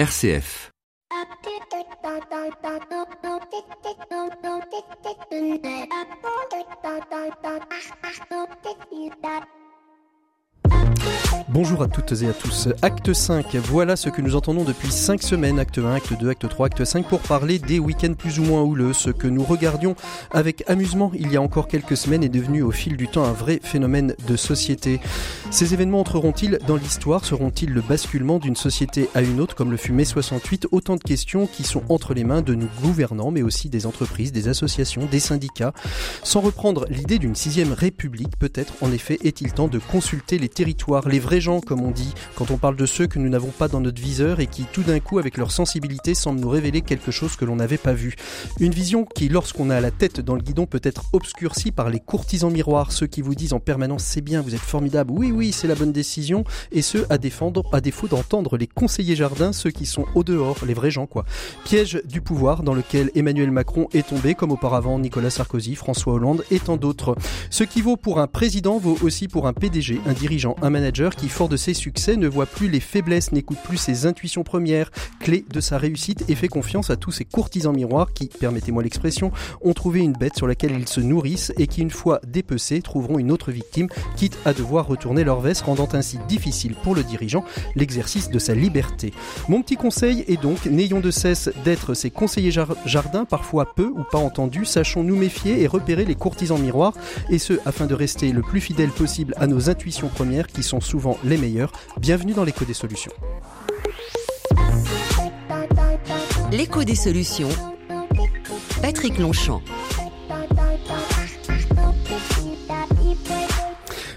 RCF. Bonjour à toutes et à tous. Acte 5, voilà ce que nous entendons depuis 5 semaines. Acte 1, acte 2, acte 3, acte 5 pour parler des week-ends plus ou moins houleux. Ce que nous regardions avec amusement il y a encore quelques semaines est devenu au fil du temps un vrai phénomène de société. Ces événements entreront-ils dans l'histoire? Seront-ils le basculement d'une société à une autre? Comme le fut mai 68 Autant de questions qui sont entre les mains de nos gouvernants mais aussi des entreprises, des associations, des syndicats. Sans reprendre l'idée d'une sixième république, peut-être en effet est-il temps de consulter les territoires, les vrais gens, comme on dit, quand on parle de ceux que nous n'avons pas dans notre viseur et qui, tout d'un coup, avec leur sensibilité, semblent nous révéler quelque chose que l'on n'avait pas vu. Une vision qui, lorsqu'on a la tête dans le guidon, peut être obscurcie par les courtisans miroirs, ceux qui vous disent en permanence c'est bien, vous êtes formidable, oui, oui, c'est la bonne décision, et ceux à, défendre, à défaut d'entendre les conseillers jardins, ceux qui sont au dehors, les vrais gens, quoi. Piège du pouvoir dans lequel Emmanuel Macron est tombé, comme auparavant Nicolas Sarkozy, François Hollande et tant d'autres. Ce qui vaut pour un président vaut aussi pour un PDG, un dirigeant, un manager qui, fort de ses succès, ne voit plus les faiblesses, n'écoute plus ses intuitions premières, clé de sa réussite, et fait confiance à tous ces courtisans miroirs qui, permettez-moi l'expression, ont trouvé une bête sur laquelle ils se nourrissent et qui, une fois dépecés, trouveront une autre victime, quitte à devoir retourner leur veste, rendant ainsi difficile pour le dirigeant l'exercice de sa liberté. Mon petit conseil est donc, n'ayons de cesse d'être ces conseillers jardins, parfois peu ou pas entendus, sachons nous méfier et repérer les courtisans miroirs, et ce, afin de rester le plus fidèle possible à nos intuitions premières qui sont souvent les meilleures. Bienvenue dans l'écho des solutions. L'écho des solutions. Patrick Longchamp.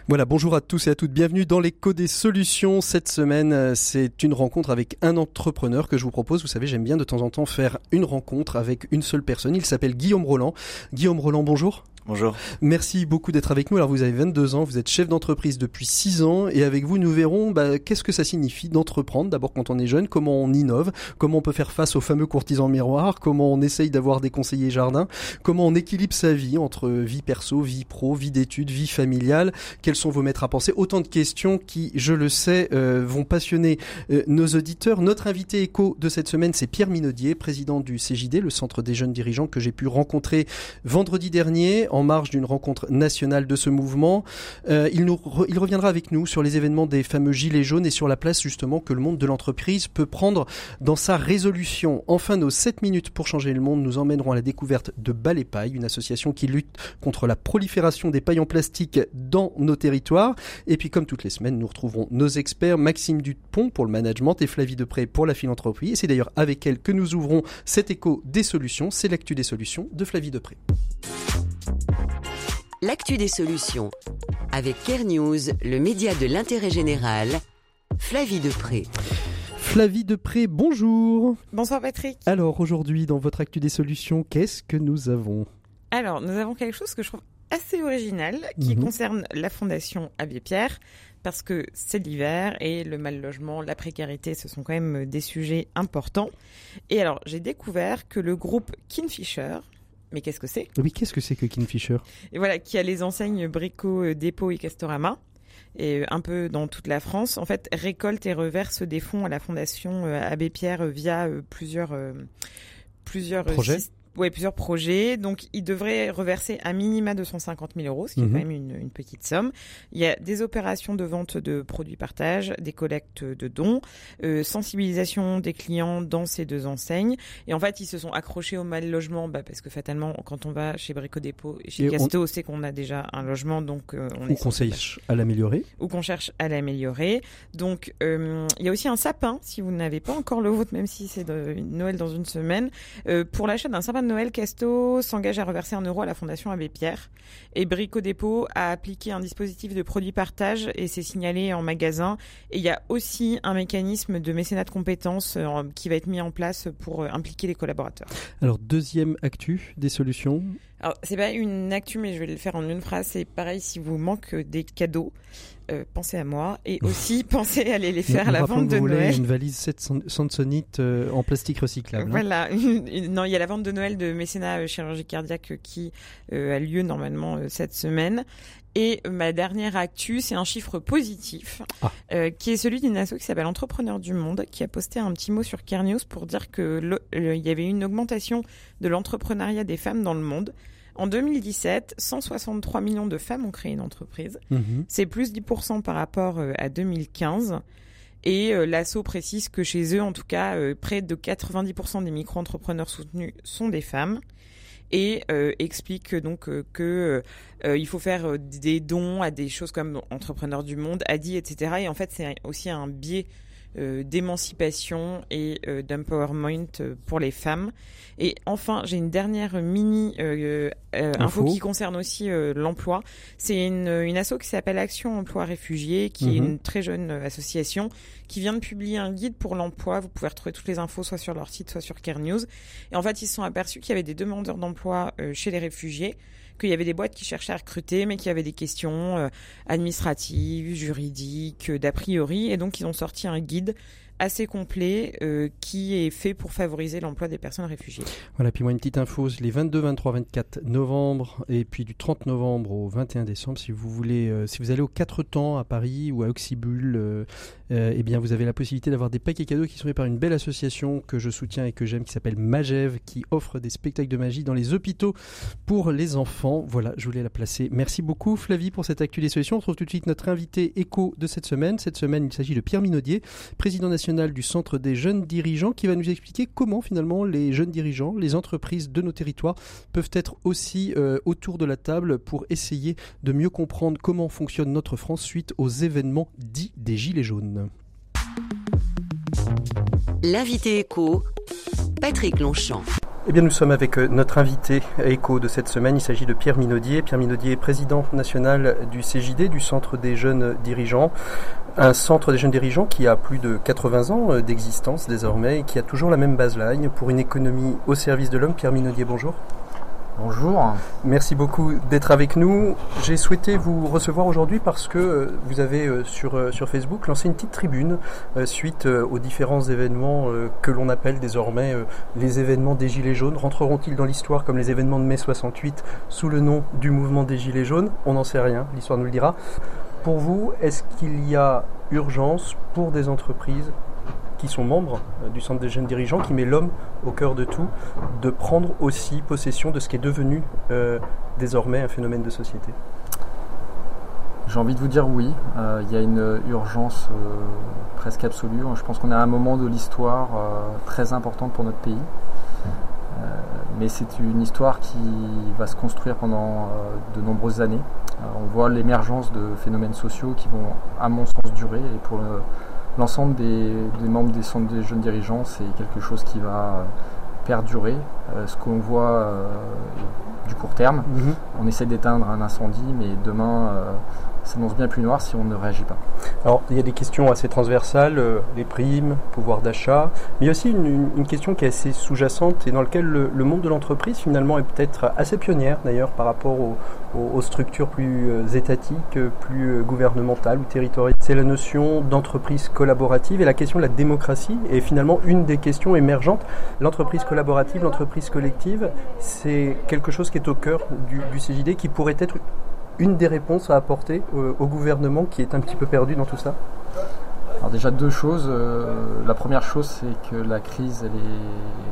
Voilà, bonjour à tous et à toutes, bienvenue dans l'écho des solutions. Cette semaine, euh, c'est une rencontre avec un entrepreneur que je vous propose. Vous savez, j'aime bien de temps en temps faire une rencontre avec une seule personne. Il s'appelle Guillaume Roland. Guillaume Roland, bonjour. Bonjour. Merci beaucoup d'être avec nous. Alors vous avez 22 ans, vous êtes chef d'entreprise depuis 6 ans et avec vous nous verrons bah, qu'est-ce que ça signifie d'entreprendre d'abord quand on est jeune, comment on innove, comment on peut faire face aux fameux courtisans miroirs, comment on essaye d'avoir des conseillers jardins, comment on équilibre sa vie entre vie perso, vie pro, vie d'études, vie familiale, quels sont vos maîtres à penser, autant de questions qui, je le sais, euh, vont passionner euh, nos auditeurs. Notre invité écho de cette semaine, c'est Pierre Minaudier, président du CJD, le Centre des jeunes dirigeants que j'ai pu rencontrer vendredi dernier en marge d'une rencontre nationale de ce mouvement. Euh, il, nous il reviendra avec nous sur les événements des fameux Gilets jaunes et sur la place justement que le monde de l'entreprise peut prendre dans sa résolution. Enfin, nos 7 minutes pour changer le monde nous emmèneront à la découverte de Balai Paille, une association qui lutte contre la prolifération des pailles en plastique dans nos territoires. Et puis, comme toutes les semaines, nous retrouverons nos experts, Maxime Dupont pour le management et Flavie Depré pour la philanthropie. Et c'est d'ailleurs avec elle que nous ouvrons cet écho des solutions. C'est l'actu des solutions de Flavie Depré l'actu des solutions. Avec Care News, le média de l'intérêt général, Flavie Depré. Flavie Depré, bonjour. Bonsoir Patrick. Alors aujourd'hui, dans votre actu des solutions, qu'est-ce que nous avons? Alors, nous avons quelque chose que je trouve assez original qui mhm. concerne la Fondation Abbé Pierre parce que c'est l'hiver et le mal logement, la précarité, ce sont quand même des sujets importants. Et alors, j'ai découvert que le groupe Kinfisher, mais qu'est-ce que c'est Oui, qu'est-ce que c'est que Kingfisher? Et voilà, qui a les enseignes Brico, euh, Dépôt et Castorama. Et euh, un peu dans toute la France, en fait, récolte et reverse des fonds à la Fondation euh, Abbé Pierre via plusieurs plusieurs projets ouais, plusieurs projets. Donc, il devrait reverser un minima 250 000 euros, ce qui est mhm. quand même une, une, petite somme. Il y a des opérations de vente de produits partage, des collectes de dons, euh, sensibilisation des clients dans ces deux enseignes. Et en fait, ils se sont accrochés au mal logement, bah, parce que fatalement, quand on va chez Brico Dépôt et chez Casto, c'est qu'on a déjà un logement, donc euh, on ou qu'on cherche à l'améliorer. Ou qu'on cherche à l'améliorer. Donc, euh, il y a aussi un sapin, si vous n'avez pas encore le vôtre, même si c'est Noël dans une semaine, pour l'achat d'un sapin Noël, Casto s'engage à reverser un euro à la Fondation Abbé Pierre. Et Brico Dépôt a appliqué un dispositif de produit partage et c'est signalé en magasin. Et il y a aussi un mécanisme de mécénat de compétences euh, qui va être mis en place pour euh, impliquer les collaborateurs. Alors, deuxième actu des solutions? Alors, c'est pas une actu, mais je vais le faire en une phrase. C'est pareil, si vous manque des cadeaux, euh, pensez à moi. Et aussi, pensez à aller les faire à la vente de Noël. une valise Samsonite euh, en plastique recyclable. Hein. Voilà. non, il y a la vente de Noël de mécénat euh, chirurgie cardiaque qui a lieu normalement cette semaine. Et ma dernière actu, c'est un chiffre positif, ah. euh, qui est celui d'une asso qui s'appelle Entrepreneur du Monde, qui a posté un petit mot sur Care pour dire que il y avait une augmentation de l'entrepreneuriat des femmes dans le monde. En 2017, 163 millions de femmes ont créé une entreprise. Mhm. C'est plus 10% par rapport euh, à 2015. Et euh, l'ASSO précise que chez eux, en tout cas, euh, près de 90% des micro-entrepreneurs soutenus sont des femmes et euh, explique donc que il faut faire des dons à des choses comme Entrepreneurs du Monde, ADI, etc. Et en fait, c'est aussi un biais d'émancipation et euh, d'empowerment euh, pour les femmes. Et enfin, j'ai une dernière mini info. qui concerne aussi l'emploi. C'est une, une asso qui s'appelle Action Emploi Réfugiés, qui est mhm. une très jeune association qui vient de publier un guide pour l'emploi. Vous pouvez retrouver toutes les infos soit sur leur site, soit sur Care News. Et en fait, ils se sont aperçus qu'il y avait des demandeurs d'emploi chez les réfugiés qu'il y avait des boîtes qui cherchaient à recruter, mais qui avaient des questions euh, administratives, juridiques, d'a priori, et donc ils ont sorti un guide assez complet euh, qui est fait pour favoriser l'emploi des personnes réfugiées. Voilà, puis moi une petite info, les 22, 23, 24 novembre et puis du 30 novembre au 21 décembre, si vous voulez, euh, si vous allez aux quatre temps à Paris ou à Oxybul, euh, eh bien vous avez la possibilité d'avoir des paquets cadeaux qui sont faits par une belle association que je soutiens et que j'aime qui s'appelle Magev, qui offre des spectacles de magie dans les hôpitaux pour les enfants. Voilà, je voulais la placer. Merci beaucoup Flavie pour cette actuelle solution. On retrouve tout de suite notre invité écho de cette semaine. Cette semaine, il s'agit de Pierre Minaudier, président national du Centre des jeunes dirigeants qui va nous expliquer comment finalement les jeunes dirigeants, les entreprises de nos territoires peuvent être aussi euh, autour de la table pour essayer de mieux comprendre comment fonctionne notre France suite aux événements dits des Gilets jaunes. L'invité écho, Patrick Longchamp. Eh bien, nous sommes avec euh, notre invité écho de cette semaine. Il s'agit de Pierre Minaudier. Pierre Minaudier est président national du CJD, du Centre des jeunes dirigeants. Un centre des jeunes dirigeants qui a plus de 80 ans euh, d'existence désormais et qui a toujours la même baseline pour une économie au service de l'homme. Pierre Minaudier, bonjour. Bonjour. Merci beaucoup d'être avec nous. J'ai souhaité vous recevoir aujourd'hui parce que euh, vous avez euh, sur, euh, sur Facebook lancé une petite tribune suite aux différents événements que l'on appelle désormais les événements des Gilets jaunes. Rentreront-ils dans l'histoire comme les événements de mai 68 sous le nom du mouvement des Gilets jaunes? On n'en sait rien, l'histoire nous le dira. Pour vous, est-ce qu'il y a urgence pour des entreprises qui sont membres euh, du Centre des jeunes dirigeants, qui met l'homme au cœur de tout, de prendre aussi possession de ce qui est devenu euh, désormais un phénomène de société J'ai envie de vous dire oui, euh, il y a une urgence presque absolue. Je pense qu'on est à un moment de l'histoire très importante pour notre pays. mais c'est une histoire qui va se construire pendant de nombreuses années. on voit l'émergence de phénomènes sociaux qui vont, à mon sens, durer. Et pour le, l'ensemble des, membres des centres des jeunes dirigeants, c'est quelque chose qui va perdurer. Euh, ce qu'on voit euh, du court terme, mhm. on essaie d'éteindre un incendie, mais demain, euh, s'annonce bien plus noir si on ne réagit pas. Alors, il y a des questions assez transversales, euh, les primes, pouvoir d'achat, mais il y a aussi une, question qui est assez sous-jacente et dans laquelle le, monde de l'entreprise finalement est peut-être assez pionnière d'ailleurs par rapport aux, structures plus euh, étatiques, plus euh, gouvernementales ou territoriales. C'est la notion d'entreprise collaborative et la question de la démocratie est finalement une des questions émergentes. L'entreprise collaborative, l'entreprise collective, c'est quelque chose qui est au cœur du, du CJD qui pourrait être une des réponses à apporter au, gouvernement qui est un petit peu perdu dans tout ça alors déjà deux choses. Euh, la première chose c'est que la crise,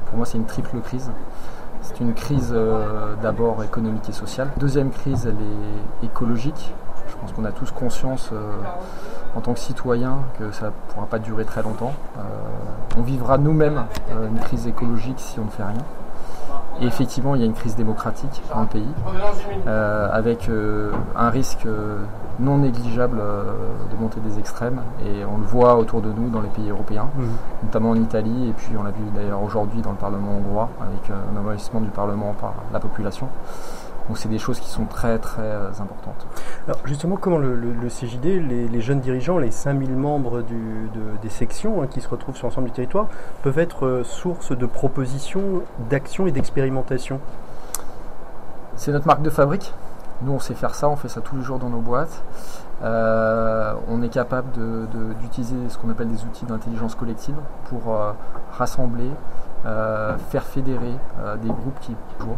pour moi c'est une triple crise. C'est une crise euh, d'abord économique et sociale. Deuxième crise, elle est écologique. Je pense qu'on a tous conscience euh, en tant que citoyens que ça ne pourra pas durer très longtemps. on vivra nous-mêmes une crise écologique si on ne fait rien. Et effectivement, il y a une crise démocratique dans le pays, euh, avec euh, un risque euh, non négligeable de montée des extrêmes. Et on le voit autour de nous dans les pays européens, mmh. notamment en Italie, et puis on l'a vu d'ailleurs aujourd'hui dans le Parlement hongrois, avec un envahissement du Parlement par la population. Donc c'est des choses qui sont très très euh, importantes. Alors justement, comment le, CJD, les, jeunes dirigeants, les 5000 membres des sections hein, qui se retrouvent sur l'ensemble du territoire, peuvent être euh, source de propositions, d'actions et d'expérimentation? C'est notre marque de fabrique. Nous, on sait faire ça, on fait ça tous les jours dans nos boîtes. Euh, on est capable d'utiliser ce qu'on appelle des outils d'intelligence collective pour rassembler, faire fédérer des groupes qui pour.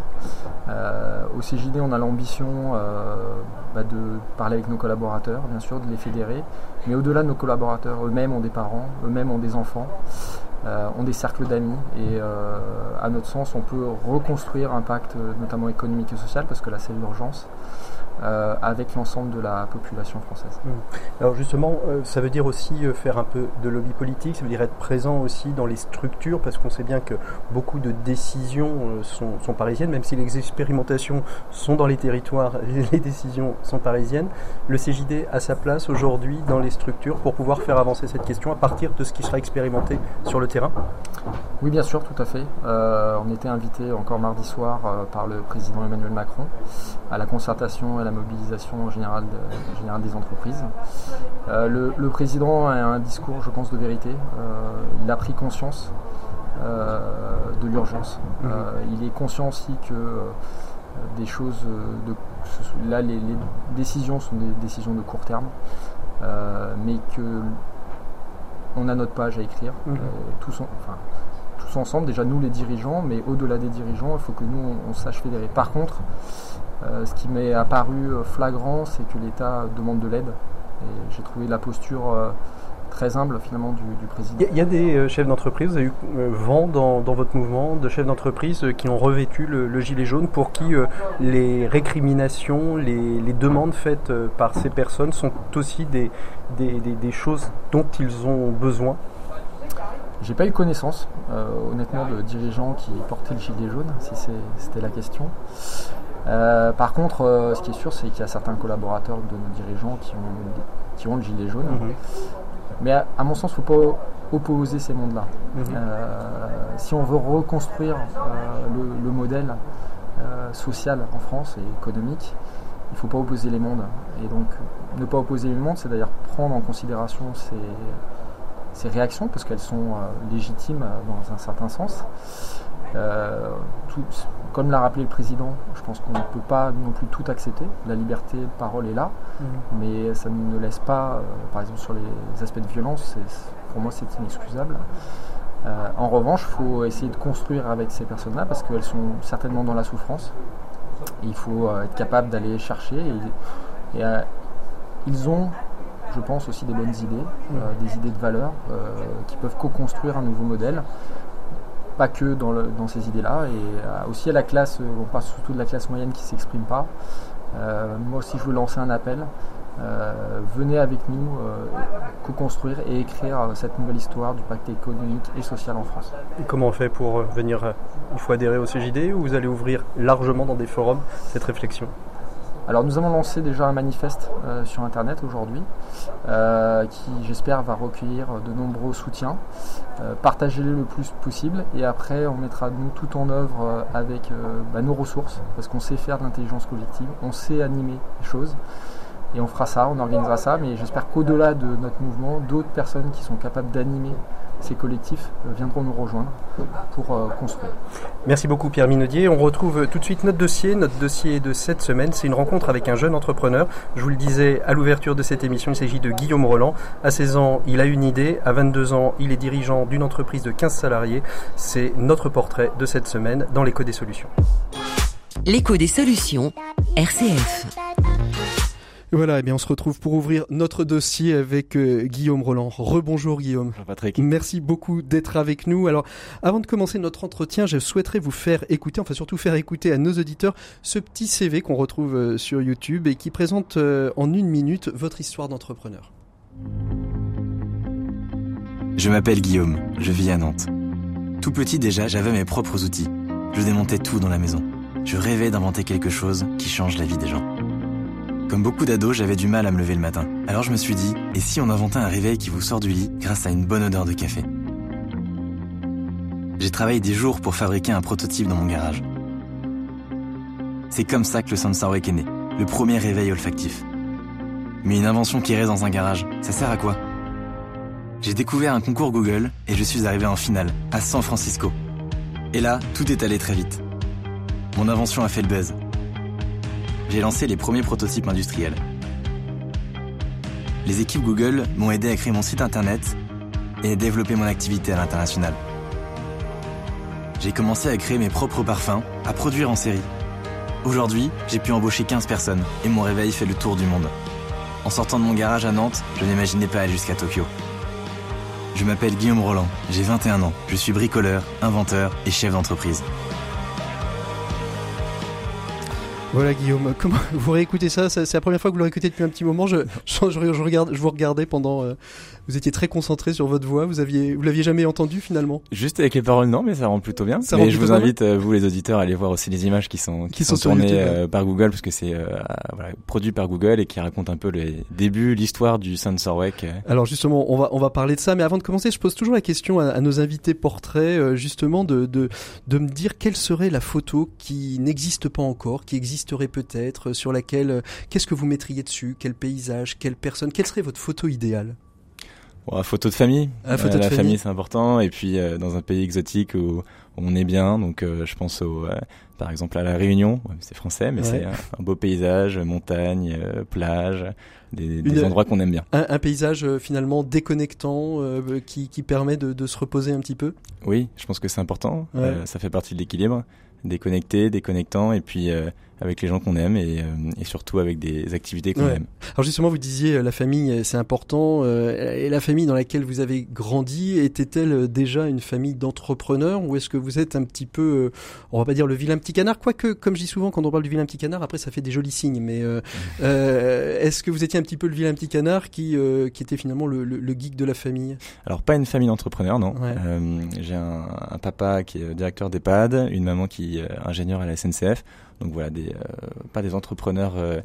au CJD, on a l'ambition bah, de parler avec nos collaborateurs, bien sûr, de les fédérer, mais au-delà de nos collaborateurs, eux-mêmes ont des parents, eux-mêmes ont des enfants. ont des cercles d'amis et à notre sens on peut reconstruire un pacte notamment économique et social parce que là c'est l'urgence euh, avec l'ensemble de la population française. Mmh. Alors justement, euh, ça veut dire aussi euh, faire un peu de lobby politique, ça veut dire être présent aussi dans les structures, parce qu'on sait bien que beaucoup de décisions sont, sont, parisiennes, même si les expérimentations sont dans les territoires, les décisions sont parisiennes. Le CJD a sa place aujourd'hui dans les structures pour pouvoir faire avancer cette question à partir de ce qui sera expérimenté sur le terrain? Oui, bien sûr, tout à fait. on était invité encore mardi soir par le président Emmanuel Macron à la concertation la mobilisation générale, des entreprises. Euh, le, président a un discours, je pense, de vérité. Euh, il a pris conscience euh, de l'urgence. Mmh. il est conscient aussi que des choses de, là les, décisions sont des décisions de court terme mais que on a notre page à écrire mmh. tous, enfin, tous ensemble déjà nous les dirigeants mais au-delà des dirigeants il faut que nous on sache fédérer par contre euh, ce qui m'est apparu euh, flagrant, c'est que l'État demande de l'aide. Et j'ai trouvé la posture euh, très humble finalement du, président. Il y, a des chefs d'entreprise, vous avez eu vent dans, votre mouvement de chefs d'entreprise qui ont revêtu le, gilet jaune pour qui les récriminations, les, demandes faites par ces personnes sont aussi des, des, choses dont ils ont besoin? J'ai pas eu connaissance, honnêtement, de dirigeants qui portaient le gilet jaune, si c'était la question. Euh, par contre, euh, ce qui est sûr, c'est qu'il y a certains collaborateurs de nos dirigeants qui ont, qui ont le gilet jaune. Mhm. Mais à, mon sens, il ne faut pas opposer ces mondes-là. Mhm. Euh, si on veut reconstruire le, modèle social en France et économique, il ne faut pas opposer les mondes. Et donc, ne pas opposer les mondes, c'est d'ailleurs prendre en considération ces, ces réactions, parce qu'elles sont légitimes dans un certain sens. Tout, comme l'a rappelé le président, je pense qu'on ne peut pas non plus tout accepter. La liberté de parole est là, mhm. mais ça ne laisse pas, euh, par exemple sur les aspects de violence, pour moi c'est inexcusable. Euh, en revanche, il faut essayer de construire avec ces personnes-là parce qu'elles sont certainement dans la souffrance. il faut euh, être capable d'aller chercher. Et, ils ont, je pense, aussi des bonnes idées, mhm. des idées de valeur qui peuvent co-construire un nouveau modèle pas que dans, ces idées-là, et euh, aussi à la classe, euh, on parle surtout de la classe moyenne qui ne s'exprime pas. Euh, moi aussi, je veux lancer un appel. venez avec nous co-construire et écrire cette nouvelle histoire du pacte économique et social en France. Et comment on fait pour venir Il faut adhérer au CJD ou vous allez ouvrir largement dans des forums cette réflexion? Alors nous avons lancé déjà un manifeste euh, sur internet aujourd'hui euh, qui j'espère va recueillir de nombreux soutiens. Euh, partagez-le le plus possible et après on mettra nous tout en œuvre avec bah, nos ressources parce qu'on sait faire de l'intelligence collective, on sait animer les choses et on fera ça, on organisera ça mais j'espère qu'au-delà de notre mouvement, d'autres personnes qui sont capables d'animer ces collectifs euh, viendront nous rejoindre pour euh, construire. Merci beaucoup Pierre Minaudier. On retrouve tout de suite notre dossier. Notre dossier de cette semaine, c'est une rencontre avec un jeune entrepreneur. Je vous le disais à l'ouverture de cette émission, il s'agit de Guillaume Roland. À 16 ans, il a une idée. À 22 ans, il est dirigeant d'une entreprise de 15 salariés. C'est notre portrait de cette semaine dans l'écho des solutions. L'écho des solutions, RCF. Voilà, et eh bien on se retrouve pour ouvrir notre dossier avec euh, Guillaume Roland. Rebonjour Guillaume. Bonjour Patrick. Merci beaucoup d'être avec nous. Alors, avant de commencer notre entretien, je souhaiterais vous faire écouter, enfin surtout faire écouter à nos auditeurs ce petit CV qu'on retrouve euh, sur YouTube et qui présente euh, en une minute votre histoire d'entrepreneur. Je m'appelle Guillaume, je vis à Nantes. Tout petit déjà, j'avais mes propres outils. Je démontais tout dans la maison. Je rêvais d'inventer quelque chose qui change la vie des gens. Comme beaucoup d'ados, j'avais du mal à me lever le matin. Alors je me suis dit, et si on inventait un réveil qui vous sort du lit grâce à une bonne odeur de café? J'ai travaillé des jours pour fabriquer un prototype dans mon garage. C'est comme ça que le Sansarwek est né, le premier réveil olfactif. Mais une invention qui reste dans un garage, ça sert à quoi? J'ai découvert un concours Google et je suis arrivé en finale, à San Francisco. Et là, tout est allé très vite. Mon invention a fait le buzz j'ai lancé les premiers prototypes industriels. Les équipes Google m'ont aidé à créer mon site internet et à développer mon activité à l'international. j'ai commencé à créer mes propres parfums, à produire en série. Aujourd'hui, j'ai pu embaucher 15 personnes et mon réveil fait le tour du monde. En sortant de mon garage à Nantes, je n'imaginais pas aller jusqu'à Tokyo. Je m'appelle Guillaume Roland, j'ai 21 ans, je suis bricoleur, inventeur et chef d'entreprise. Voilà Guillaume, comment vous réécoutez ça? C'est la première fois que vous le réécoutez depuis un petit moment. Je, je, je, regarde, je vous regardais pendant euh, vous étiez très concentré sur votre voix. Vous aviez, vous l'aviez jamais entendu finalement? Juste avec les paroles, non, mais ça rend plutôt bien. Ça mais je vous invite, euh, vous les auditeurs, à aller voir aussi les images qui sont qui, sont, tournées euh, par Google, parce que c'est euh, voilà, produit par Google et qui raconte un peu les débuts, l'histoire du Wake. Alors justement, on va on va parler de ça, mais avant de commencer, je pose toujours la question à, nos invités portraits, justement, de, de de me dire quelle serait la photo qui n'existe pas encore, qui existerait peut-être, sur laquelle qu'est-ce que vous mettriez dessus, quel paysage, quelle personne, quelle serait votre photo idéale? Bon, photo de famille. Ah, photo la famille, c'est important. Et puis euh, dans un pays exotique où, on est bien, donc euh, je pense au, euh, par exemple à la Réunion. c'est français, mais c'est un, beau paysage, montagne, plage, des, des endroits qu'on aime bien. Un, un paysage finalement déconnectant qui, qui permet de, de, se reposer un petit peu. Oui, je pense que c'est important. ça fait partie de l'équilibre déconnecté, déconnectant, et puis euh, avec les gens qu'on aime et, euh, et, surtout avec des activités qu'on aime. Alors justement, vous disiez euh, la famille, c'est important. et la famille dans laquelle vous avez grandi était-elle déjà une famille d'entrepreneurs ou est-ce que vous êtes un petit peu, on va pas dire le vilain petit canard, quoique comme je dis souvent quand on parle du vilain petit canard, après ça fait des jolis signes. Mais est-ce que vous étiez un petit peu le vilain petit canard qui qui était finalement le, le, le, geek de la famille? Alors pas une famille d'entrepreneurs, non. J'ai un, un, papa qui est directeur d'EHPAD, une maman qui euh, ingénieur à la SNCF. Donc voilà, des, euh, pas des entrepreneurs euh,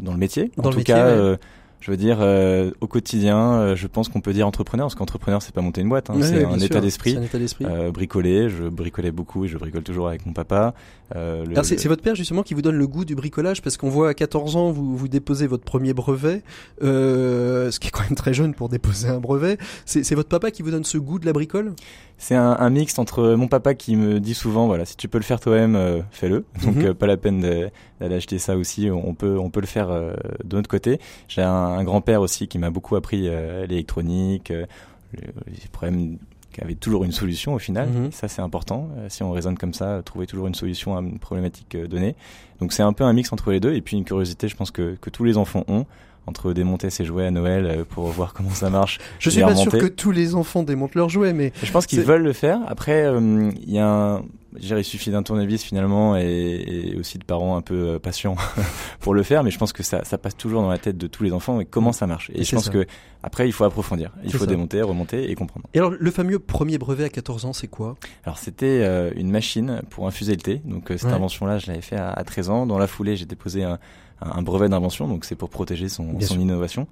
dans le métier. Dans en tout cas, je veux dire, euh, au quotidien, euh, je pense qu'on peut dire entrepreneur, parce qu'entrepreneur, c'est pas monter une boîte, hein, c'est un, état d'esprit. Euh, bricoler, je bricolais beaucoup et je bricole toujours avec mon papa. Euh, c'est votre père justement qui vous donne le goût du bricolage, parce qu'on voit à 14 ans, vous, vous déposez votre premier brevet, ce qui est quand même très jeune pour déposer un brevet. C'est votre papa qui vous donne ce goût de la bricole? C'est un, un, mix entre mon papa qui me dit souvent, voilà, si tu peux le faire toi-même, fais-le. Donc mhm. pas la peine d'aller acheter ça aussi, on peut, on peut le faire de notre côté. J'ai un un, grand-père aussi qui m'a beaucoup appris euh, l'électronique, euh, les problèmes qui avait toujours une solution au final. Mhm. Ça, c'est important. Euh, si on raisonne comme ça, trouver toujours une solution à une problématique donnée. Donc, c'est un peu un mix entre les deux. Et puis, une curiosité, je pense que, que tous les enfants ont entre démonter ses jouets à Noël pour voir comment ça marche. Je suis pas sûr que tous les enfants démontent leurs jouets, mais je pense qu'ils veulent le faire. Après, il y a un, il suffit d'un tournevis finalement et, et, aussi de parents un peu euh, patients pour le faire, mais je pense que ça, ça, passe toujours dans la tête de tous les enfants et comment ça marche. Et, je pense que après, il faut approfondir, il faut démonter, remonter et comprendre. Et alors, le fameux premier brevet à 14 ans, c'est quoi? Alors, c'était euh, une machine pour infuser le thé. Donc, euh, cette invention-là, je l'avais fait à, à, 13 ans. Dans la foulée, j'ai déposé un, un brevet d'invention, donc c'est pour protéger son, son innovation.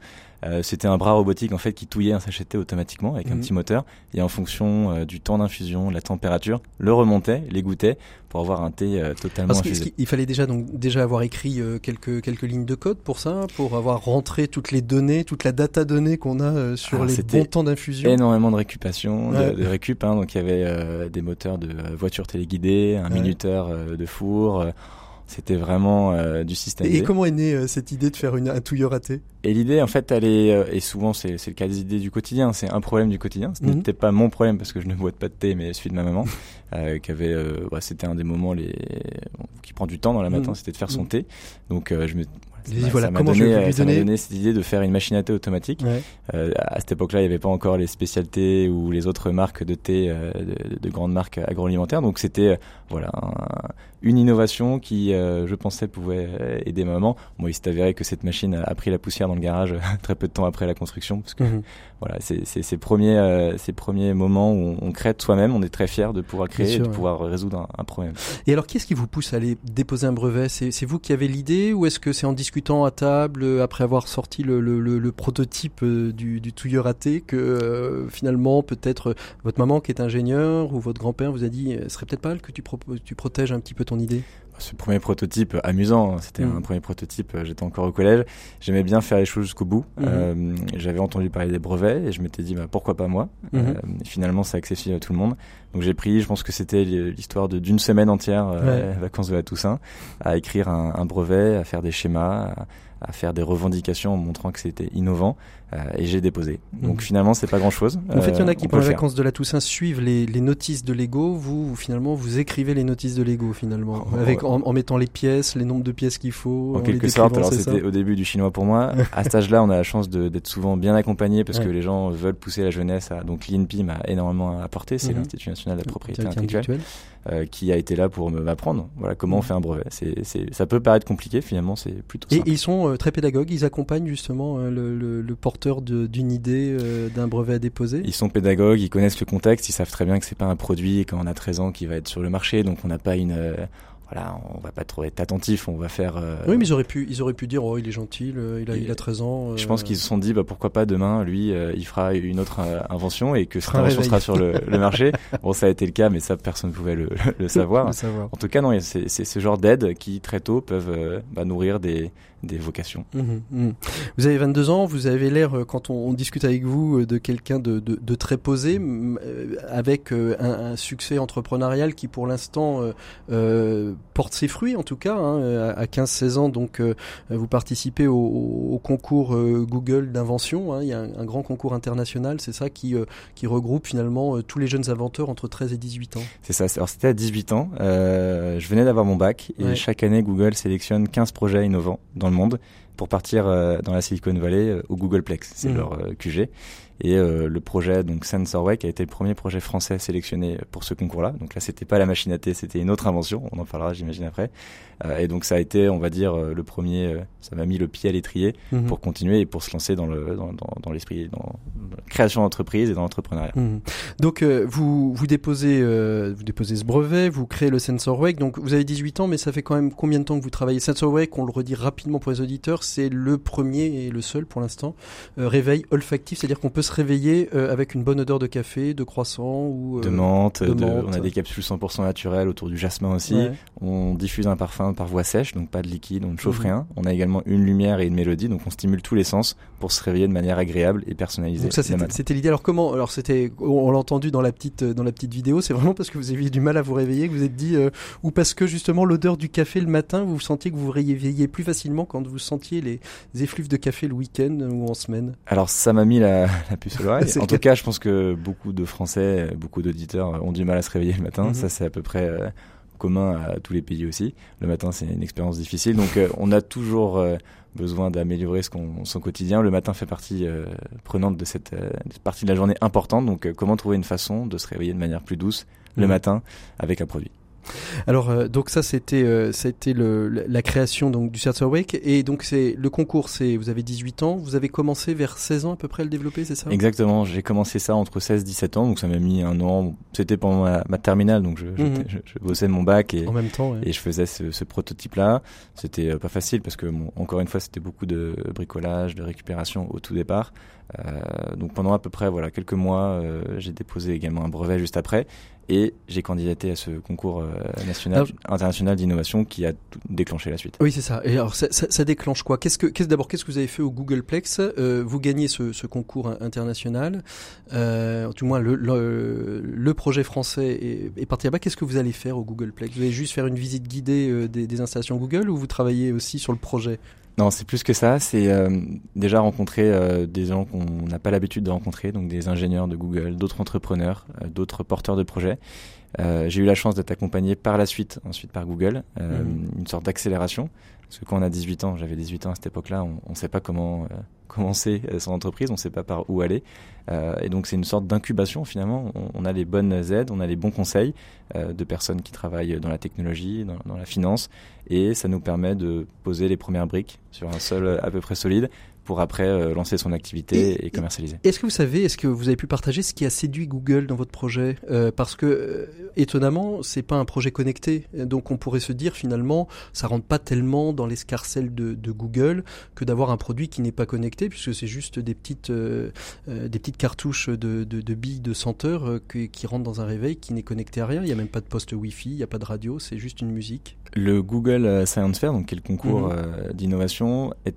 Euh, c'était un bras robotique en fait qui touillait un sachet de thé automatiquement avec un mhm. petit moteur et en fonction euh, du temps d'infusion, la température, le remontait, l'égouttait pour avoir un thé euh, totalement Parce infusé. Il fallait déjà donc déjà avoir écrit quelques quelques lignes de code pour ça, pour avoir rentré toutes les données, toute la data donnée qu'on a sur les bons temps d'infusion? Énormément de récupation, de, récup. Hein, donc il y avait des moteurs de voitures téléguidées, un minuteur de four c'était vraiment euh, du système. Et, comment est née euh, cette idée de faire une, un touilleur à thé? Et l'idée, en fait, elle est, euh, et souvent c'est le cas des idées du quotidien, c'est un problème du quotidien. Ce mhm. n'était pas mon problème parce que je ne bois pas de thé, mais celui de ma maman, qui avait, c'était un des moments les, qui prend du temps dans la matin, mhm. c'était de faire son mhm. thé. Donc je me voilà, ça m'a donné, donné cette idée de faire une machine à thé automatique. Euh, à cette époque-là, il n'y avait pas encore les spécialités ou les autres marques de thé, euh, de, de, grandes marques agroalimentaires. Donc c'était euh, voilà une innovation qui, je pensais, pouvait aider maman. Moi, il s'est avéré que cette machine a pris la poussière dans le garage très peu de temps après la construction, parce que mhm. voilà, c'est ces premiers, ces premiers moments où on, crée de soi-même, on est très fier de pouvoir créer, et de pouvoir résoudre un, un, problème. Et alors, qu'est-ce qui vous pousse à aller déposer un brevet? C'est vous qui avez l'idée ou est-ce que c'est en discussion discutant à table euh, après avoir sorti le, prototype euh, du, du touilleur à thé que euh, finalement peut-être votre maman qui est ingénieur ou votre grand-père vous a dit ce serait peut-être pas mal que tu, tu protèges un petit peu ton idée? Ce premier prototype amusant, hein. c'était mm. un premier prototype, j'étais encore au collège, j'aimais bien faire les choses jusqu'au bout. Mm-hmm. J'avais entendu parler des brevets et je m'étais dit bah, pourquoi pas moi? Mm-hmm. finalement, c'est accessible à tout le monde. Donc j'ai pris, je pense que c'était l'histoire d'une semaine entière, vacances de la Toussaint, à écrire un, un brevet, à faire des schémas, à, à faire des revendications en montrant que c'était innovant. Et j'ai déposé. Donc finalement, c'est pas grand-chose. En fait, il y en a qui, pendant les vacances de la Toussaint, suivent les, les notices de Lego. Vous, finalement, vous écrivez les notices de Lego, finalement, oh, avec, en, en, mettant les pièces, les nombres de pièces qu'il faut. En, quelque sorte, alors c'était au début du chinois pour moi. à cet âge-là, on a la chance d'être souvent bien accompagné parce que les gens veulent pousser la jeunesse. À, donc l'INPI m'a énormément apporté. C'est mhm. l'Institut national de la propriété intellectuelle. Euh, qui a été là pour m'apprendre voilà comment on mhm. fait un brevet. C'est, ça peut paraître compliqué, finalement, c'est plutôt simple. Et ils sont euh, très pédagogues, ils accompagnent justement euh, le, le, le, d'une idée, d'un brevet à déposer. Ils sont pédagogues, ils connaissent le contexte, ils savent très bien que c'est pas un produit quand on a 13 ans qui va être sur le marché, donc on n'a pas une voilà, on va pas trop être attentif, on va faire. Euh, oui, mais ils auraient pu, ils auraient pu dire, oh, il est gentil, il a, il a 13 ans. Je pense qu'ils se sont dit, bah pourquoi pas demain, lui, euh, il fera une autre euh, invention et que cette invention sera sur le, le, marché. bon, ça a été le cas, mais ça personne ne pouvait le, le, savoir. En tout cas, non, c'est ce genre d'aide qui très tôt peuvent bah, nourrir des, des vocations. Mmh, mmh. Vous avez 22 ans, vous avez l'air, euh, quand on, discute avec vous, euh, de quelqu'un de, de, de, très posé, euh, avec un, un, succès entrepreneurial qui pour l'instant euh, porte ses fruits en tout cas. Hein, à 15-16 ans, donc vous participez au, au concours Google d'invention. Hein, il y a un, un, grand concours international, c'est ça qui, qui regroupe finalement tous les jeunes inventeurs entre 13 et 18 ans. C'est ça, alors c'était à 18 ans, je venais d'avoir mon bac et chaque année Google sélectionne 15 projets innovants dans le monde pour partir euh, dans la Silicon Valley euh, au Googleplex, c'est mmh. leur euh, QG. Et le projet donc SensorWake a été le premier projet français sélectionné pour ce concours-là. Donc là, c'était pas la machine à thé, c'était une autre invention. On en parlera, j'imagine après. Euh, et donc ça a été, on va dire, euh, le premier, euh, ça m'a mis le pied à l'étrier mhm. pour continuer et pour se lancer dans le dans, dans, dans l'esprit, dans, la création d'entreprise et dans l'entrepreneuriat. Mhm. Donc vous vous déposez vous déposez ce brevet, vous créez le SensorWake. Donc vous avez 18 ans, mais ça fait quand même combien de temps que vous travaillez? SensorWake On le redit rapidement pour les auditeurs, c'est le premier et le seul pour l'instant réveil olfactif, c'est-à-dire qu'on peut se réveiller avec une bonne odeur de café, de croissant ou de menthe. De, on a des capsules 100% naturelles autour du jasmin aussi. On diffuse un parfum par voie sèche, donc pas de liquide, on ne chauffe mhm. rien. On a également une lumière et une mélodie, donc on stimule tous les sens pour se réveiller de manière agréable et personnalisée. Donc ça c'était l'idée. Alors comment Alors c'était, on, l'a entendu dans la petite dans la petite vidéo. C'est vraiment parce que vous aviez du mal à vous réveiller que vous êtes dit, euh, ou parce que justement l'odeur du café le matin, vous sentiez que vous vous réveilliez plus facilement quand vous sentiez les effluves de café le week-end ou en semaine? Alors ça m'a mis la, la puce à l'oreille. en tout cas, je pense que beaucoup de Français, beaucoup d'auditeurs ont du mal à se réveiller le matin. Mhm. Ça c'est à peu près euh, commun à tous les pays aussi. Le matin, c'est une expérience difficile, donc euh, on a toujours euh, besoin d'améliorer son quotidien. Le matin fait partie prenante de cette partie de la journée importante, donc comment trouver une façon de se réveiller de manière plus douce le mmh. matin avec un produit? Alors euh, donc ça c'était euh, le, la création donc du Certain Wake et donc c'est le concours c'est vous avez 18 ans. Vous avez commencé vers 16 ans à peu près à le développer c'est ça? Exactement. J'ai commencé ça entre 16 et 17 ans. Donc ça m'a mis un an. C'était pendant ma, terminale. Donc je, mhm. je, je, bossais mon bac et en même temps et je faisais ce, ce prototype là c'était euh, pas facile parce que encore une fois c'était beaucoup de bricolage de récupération au tout départ euh, donc pendant à peu près voilà quelques mois euh, j'ai déposé également un brevet juste après et j'ai candidaté à ce concours euh, national, international d'innovation qui a déclenché la suite. Oui, c'est ça. Et alors, ça, ça, ça déclenche quoi? Qu'est-ce que, d'abord, qu'est-ce que vous avez fait au Googleplex? Euh, Vous gagnez ce, ce concours international, euh, du moins le, le, le projet français est, est parti là-bas. Qu'est-ce que vous allez faire au Googleplex? Vous allez juste faire une visite guidée des, des installations Google ou vous travaillez aussi sur le projet? Non, c'est plus que ça. C'est euh, déjà rencontrer euh, des gens qu'on n'a pas l'habitude de rencontrer, donc des ingénieurs de Google, d'autres entrepreneurs, euh, d'autres porteurs de projets. J'ai eu la chance d'être accompagné par la suite, ensuite par Google, mhm. une sorte d'accélération. Parce que quand on a 18 ans, j'avais 18 ans à cette époque-là, on ne sait pas comment commencer son entreprise, on ne sait pas par où aller. Euh, et donc c'est une sorte d'incubation finalement. On, a les bonnes aides, on a les bons conseils euh, de personnes qui travaillent dans la technologie, dans, la finance, et ça nous permet de poser les premières briques sur un sol à peu près solide pour après euh, lancer son activité et, commercialiser. Est-ce que vous savez, est-ce que vous avez pu partager ce qui a séduit Google dans votre projet? Euh, Parce que euh, étonnamment, c'est pas un projet connecté, donc on pourrait se dire finalement, ça rentre pas tellement dans l'escarcelle de, de Google que d'avoir un produit qui n'est pas connecté, puisque c'est juste des petites des petites cartouches de, de, de billes de senteur qui, qui rentrent dans un réveil qui n'est connecté à rien. Il y a même pas de poste Wi-Fi, il y a pas de radio, c'est juste une musique. Le Google Science Fair, donc qui est le concours mmh. d'innovation, est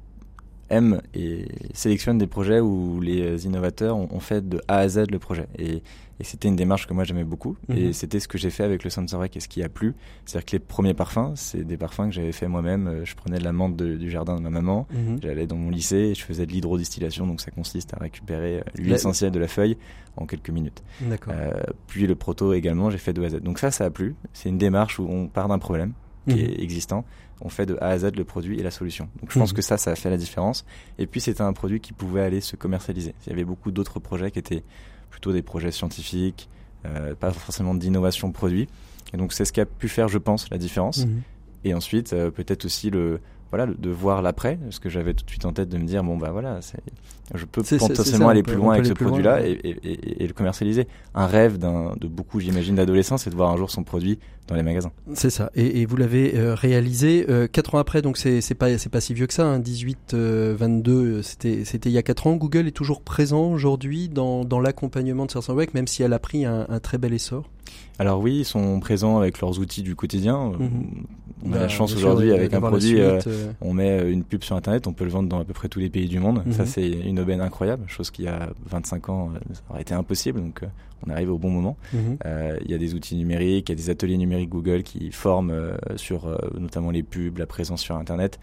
aime et sélectionne des projets où les innovateurs ont, fait de A à Z le projet. Et, c'était une démarche que moi j'aimais beaucoup. Et mhm. c'était ce que j'ai fait avec le Sensorec et ce qui a plu. C'est-à-dire que les premiers parfums, c'est des parfums que j'avais fait moi-même. Euh, je prenais de la menthe du jardin de ma maman, mhm. j'allais dans mon lycée et je faisais de l'hydrodistillation. Donc ça consiste à récupérer euh, l'huile essentielle de la feuille en quelques minutes. Euh, puis le proto également, j'ai fait de A à Z. Donc ça, ça a plu. C'est une démarche où on part d'un problème qui mhm. est existant on fait de A à Z le produit et la solution. Donc je pense mhm. que ça, ça a fait la différence. Et puis c'était un produit qui pouvait aller se commercialiser. Il y avait beaucoup d'autres projets qui étaient plutôt des projets scientifiques, euh, pas forcément d'innovation produit. Et donc c'est ce qui a pu faire, je pense, la différence. Mhm. Et ensuite, euh, peut-être aussi le, voilà, de voir l'après, ce que j'avais tout de suite en tête de me dire, bon bah voilà, je peux potentiellement aller plus loin avec ce produit-là et, le commercialiser. Un rêve de beaucoup, j'imagine, d'adolescents, c'est de voir un jour son produit dans les magasins. C'est ça. Et, vous l'avez euh, réalisé euh, quatre ans après, donc c'est pas c'est pas si vieux que ça. Hein, 18, 22, euh, c'était c'était il y a quatre ans. Google est toujours présent aujourd'hui dans, dans l'accompagnement de certains web, même si elle a pris un, un très bel essor? Alors oui, ils sont présents avec leurs outils du quotidien. Mhm. On a la bah, chance aujourd'hui avec un produit, euh, euh. on met une pub sur Internet, on peut le vendre dans à peu près tous les pays du monde. Ça mhm. c'est une aubaine incroyable, chose qui a 25 ans euh, ça aurait été impossible. Donc on arrive au bon moment. Mhm. Il y a des outils numériques, il y a des ateliers numériques Google qui forment sur notamment les pubs, la présence sur Internet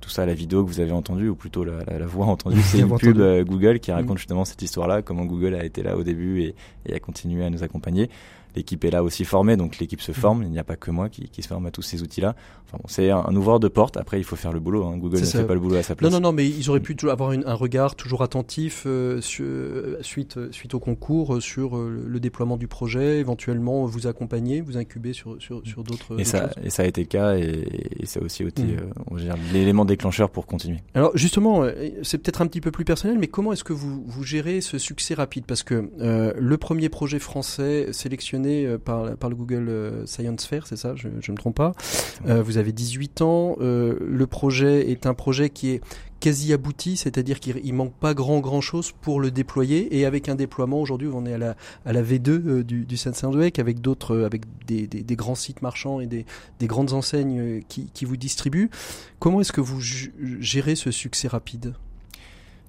tout ça, la vidéo que vous avez entendue, ou plutôt la, voix entendue, c'est une pub Google qui raconte justement cette histoire-là, comment Google a été là au début et, et a continué à nous accompagner l'équipe est là aussi formée, donc l'équipe se forme. Il n'y a pas que moi qui, qui se forme à tous ces outils-là. Enfin, bon, c'est un, ouvreur de porte. Après, il faut faire le boulot. Hein. Google ne fait pas le boulot à sa place. Non, non, non, mais ils auraient pu avoir un regard toujours attentif euh, euh, suite, euh, suite au concours sur le déploiement du projet, éventuellement vous accompagner, vous incuber sur, sur, sur d'autres et, ça, et ça a été le cas et, et ça a aussi été mm. l'élément déclencheur pour continuer. Alors justement, c'est peut-être un petit peu plus personnel, mais comment est-ce que vous, vous gérez ce succès rapide? Parce que le premier projet français sélectionné euh, par, par le Google euh, Science Fair, c'est ça, je ne me trompe pas. Euh, vous avez 18 ans. le projet est un projet qui est quasi abouti, c'est-à-dire qu'il manque pas grand grand chose pour le déployer. Et avec un déploiement aujourd'hui, on est à la, à la V2 du, du Saint-Saint-Debec avec d'autres, avec des, des, des, grands sites marchands et des, des grandes enseignes qui, qui vous distribuent. Comment est-ce que vous gérez ce succès rapide?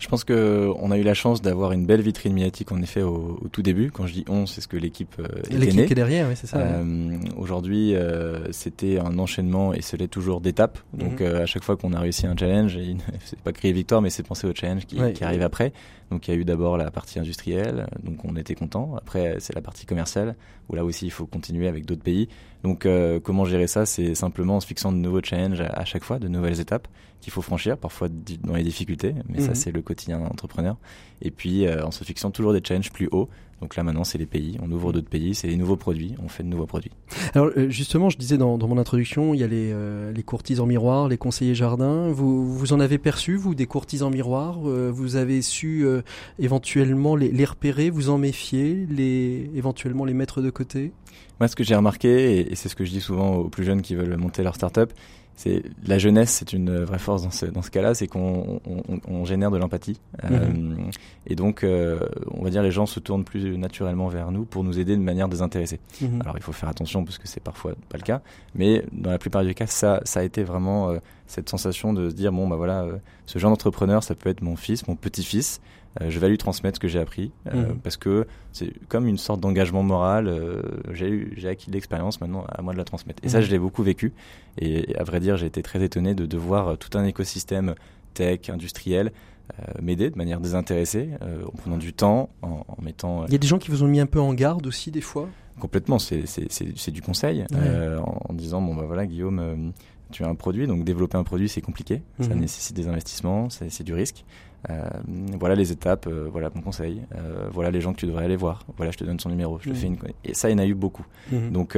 Je pense que on a eu la chance d'avoir une belle vitrine médiatique en effet au, tout début. Quand je dis on, c'est ce que l'équipe euh, L'équipe qui est derrière, oui, c'est ça. Euh, Aujourd'hui, euh, c'était un enchaînement et ce l'est toujours d'étapes. Donc mhm. euh, à chaque fois qu'on a réussi un challenge, c'est pas crier victoire, mais c'est penser au challenge qui, qui arrive après. Donc il y a eu d'abord la partie industrielle, donc on était content. Après c'est la partie commerciale où là aussi il faut continuer avec d'autres pays. Donc euh, comment gérer ça? C'est simplement en se fixant de nouveaux challenges à, chaque fois, de nouvelles étapes qu'il faut franchir, parfois dans les difficultés, mais ça mhm. c'est le quotidien d'un entrepreneur. Et puis euh, en se fixant toujours des challenges plus hauts. Donc là maintenant c'est les pays, on ouvre d'autres pays, c'est les nouveaux produits, on fait de nouveaux produits. Alors euh, justement, je disais dans, mon introduction, il y a les, euh, les courtisans miroirs, les conseillers jardins. Vous, vous en avez perçu, vous, des courtisans miroirs euh, Vous avez su éventuellement les, les, repérer, vous en méfier, les, éventuellement les mettre de côté? Moi ce que j'ai remarqué, et, et c'est ce que je dis souvent aux plus jeunes qui veulent monter leur start-up, c'est la jeunesse, c'est une vraie force dans ce, dans ce cas-là, c'est qu'on on, on, génère de l'empathie. Euh, et donc, euh, on va dire, les gens se tournent plus naturellement vers nous pour nous aider de manière désintéressée. Mhm. Alors, il faut faire attention parce que c'est parfois pas le cas, mais dans la plupart des cas, ça, ça a été vraiment euh, cette sensation de se dire bon, bah voilà, ce genre d'entrepreneur, ça peut être mon fils, mon petit-fils. Euh, je vais lui transmettre ce que j'ai appris euh, mhm. parce que c'est comme une sorte d'engagement moral. Euh, j'ai acquis de l'expérience, maintenant à moi de la transmettre. Et ça, mhm. je l'ai beaucoup vécu. Et à vrai dire, j'ai été très étonné de, de voir tout un écosystème tech, industriel, m'aider de manière désintéressée, en prenant du temps, en, en mettant. Il y a des gens qui vous ont mis un peu en garde aussi des fois? Complètement, c'est du conseil en, disant bon bah voilà Guillaume, tu as un produit, donc développer un produit c'est compliqué, ça mhm. nécessite des investissements, c'est du risque. Euh, voilà les étapes, euh, voilà mon conseil, euh, voilà les gens que tu devrais aller voir, voilà je te donne son numéro, je te fais une et ça il y en a eu beaucoup. Mhm. Donc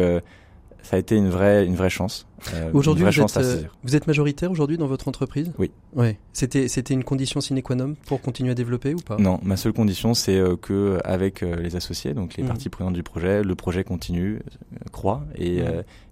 ça a été une vraie une vraie chance. Aujourd'hui vous, êtes, vous êtes majoritaire aujourd'hui dans votre entreprise? Oui. Ouais. C'était c'était une condition sine qua non pour continuer à développer ou pas? Non, ma seule condition c'est que avec les associés, donc les mhm. parties prenantes du projet, le projet continue, croît et,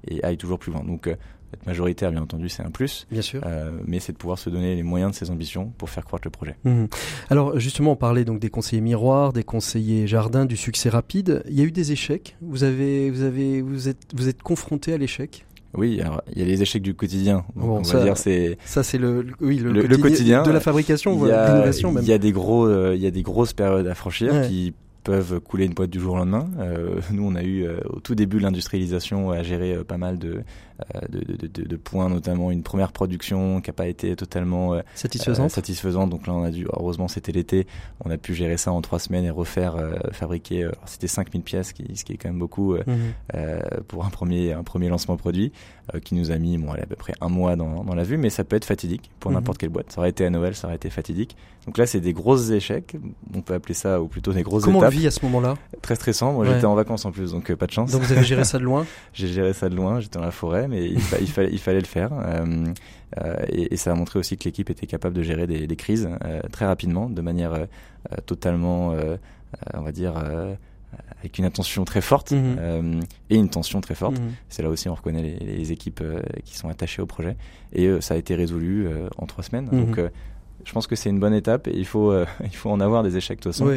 et aille toujours plus loin. Donc être majoritaire, bien entendu, c'est un plus. Bien sûr. Euh, mais c'est de pouvoir se donner les moyens de ses ambitions pour faire croître le projet. Mhm. Alors justement, on parlait donc des conseillers miroirs, des conseillers jardins, du succès rapide. Il y a eu des échecs? Vous avez, vous avez, vous êtes, vous êtes confronté à l'échec? Oui, alors il y a les échecs du quotidien. Bon, on ça- va dire c'est Ça, c'est le, oui, le, Le- le quotidien, de la fabrication, de l'innovation même. il y a des gros, euh, il y a des grosses périodes à franchir Ouais. qui peuvent couler une boîte du jour au lendemain. Euh, nous, on a eu euh, au tout début de l'industrialisation à gérer euh, pas mal de, euh, de, de, points, notamment une première production qui n'a pas été totalement euh, Satisfaisante. euh, satisfaisante. Donc là, on a dû, heureusement, c'était l'été, on a pu gérer ça en trois semaines et refaire, euh, fabriquer. euh, c'était 5000 pièces, qui, ce qui est quand même beaucoup euh, Mhm. euh, pour un premier, un premier lancement produit, euh, qui nous a mis, bon, allez, à peu près un mois dans, dans la vue, mais ça peut être fatidique pour Mhm. n'importe quelle boîte. Ça aurait été à Noël, ça aurait été fatidique. Donc là, c'est des grosses échecs. On peut appeler ça, ou plutôt des grosses Comment on le étapes. vit à ce moment-là? Très stressant. Moi, Ouais. j'étais en vacances en plus, donc euh, pas de chance. Donc vous avez géré ça de loin? J'ai géré ça de loin, j'étais dans la forêt, mais il, fa- il, fallait, il fallait le faire. Euh, euh, et, et ça a montré aussi que l'équipe était capable de gérer des, des crises euh, très rapidement, de manière totalement, on va dire, avec une attention très forte Mhm. euh, et une tension très forte. Mhm. C'est là aussi on reconnaît les, les équipes euh, qui sont attachées au projet. Et euh, ça a été résolu en trois semaines. Mhm. Donc je pense que c'est une bonne étape et il faut, euh, il faut en avoir des échecs de toute façon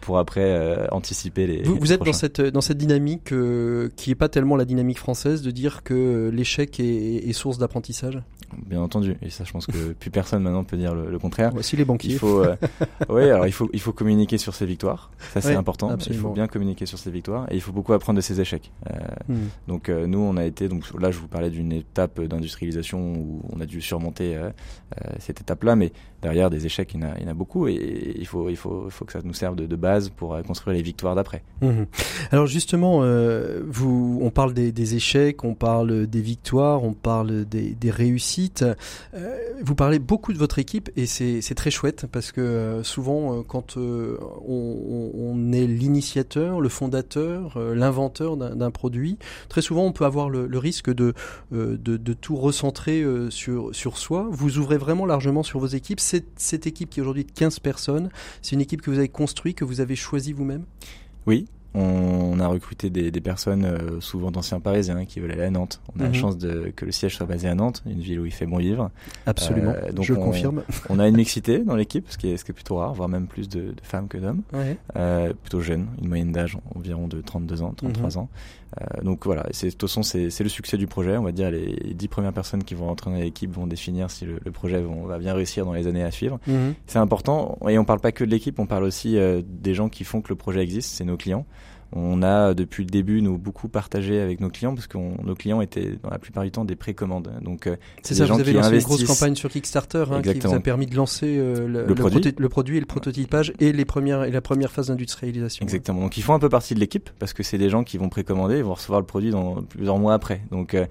pour après euh, anticiper les. Vous, les vous êtes dans cette, dans cette dynamique euh, qui est pas tellement la dynamique française de dire que l'échec est, est source d'apprentissage? Bien entendu. Et ça, je pense que plus personne maintenant peut dire le, le contraire. Voici les banquiers. Il faut, ouais, alors il faut, il faut communiquer sur ses victoires. Ça, c'est important. absolument. Il faut bien communiquer sur ses victoires et il faut beaucoup apprendre de ses échecs. Mhm. donc, nous, on a été, donc là, je vous parlais d'une étape d'industrialisation où on a dû surmonter cette étape-là, mais derrière des échecs, il y en a, beaucoup et il faut, il faut, faut que ça nous serve de, base pour euh, construire les victoires d'après. Mhm. Alors justement, euh, vous, on parle des, échecs, on parle des victoires, on parle des, réussites. Euh, vous parlez beaucoup de votre équipe et c'est très chouette parce que souvent, quand on, est l'initiateur, le fondateur, l'inventeur d'un produit, très souvent on peut avoir le, risque de, de, de tout recentrer sur, sur soi. Vous ouvrez vraiment largement sur vos équipes. Cette, cette équipe qui est aujourd'hui de 15 personnes, c'est une équipe que vous avez construite, que vous avez choisie vous-même? Oui, on a recruté des, des personnes, euh, souvent d'anciens parisiens, qui veulent aller à Nantes. On a Mhm. la chance de, que le siège soit basé à Nantes, une ville où il fait bon vivre. Absolument, Euh, donc je on- confirme. On a une mixité dans l'équipe, ce qui est, ce qui est plutôt rare, voire même plus de, de femmes que d'hommes. Ouais. Euh, plutôt jeune, une moyenne d'âge environ de 32 ans, 33 Mhm. ans. Euh, donc voilà, c'est, de toute façon, c'est, le succès du projet. On va dire les dix premières personnes qui vont rentrer dans l'équipe vont définir si le, le projet vont- va bien réussir dans les années à suivre. Mhm. C'est important, et on parle pas que de l'équipe, on parle aussi euh, des gens qui font que le projet existe, c'est nos clients. On a depuis le début nous beaucoup partagé avec nos clients parce que on- nos clients étaient dans la plupart du temps des précommandes. Donc euh, C'est des ça, gens vous avez lancé une grosse campagne sur Kickstarter hein, qui vous a permis de lancer euh, le, Le produit. proto- le produit et le prototypage et les premières et la première phase d'industrialisation. Exactement. Donc ils font un peu partie de l'équipe parce que c'est des gens qui vont précommander et vont recevoir le produit dans plusieurs mois après. Donc euh,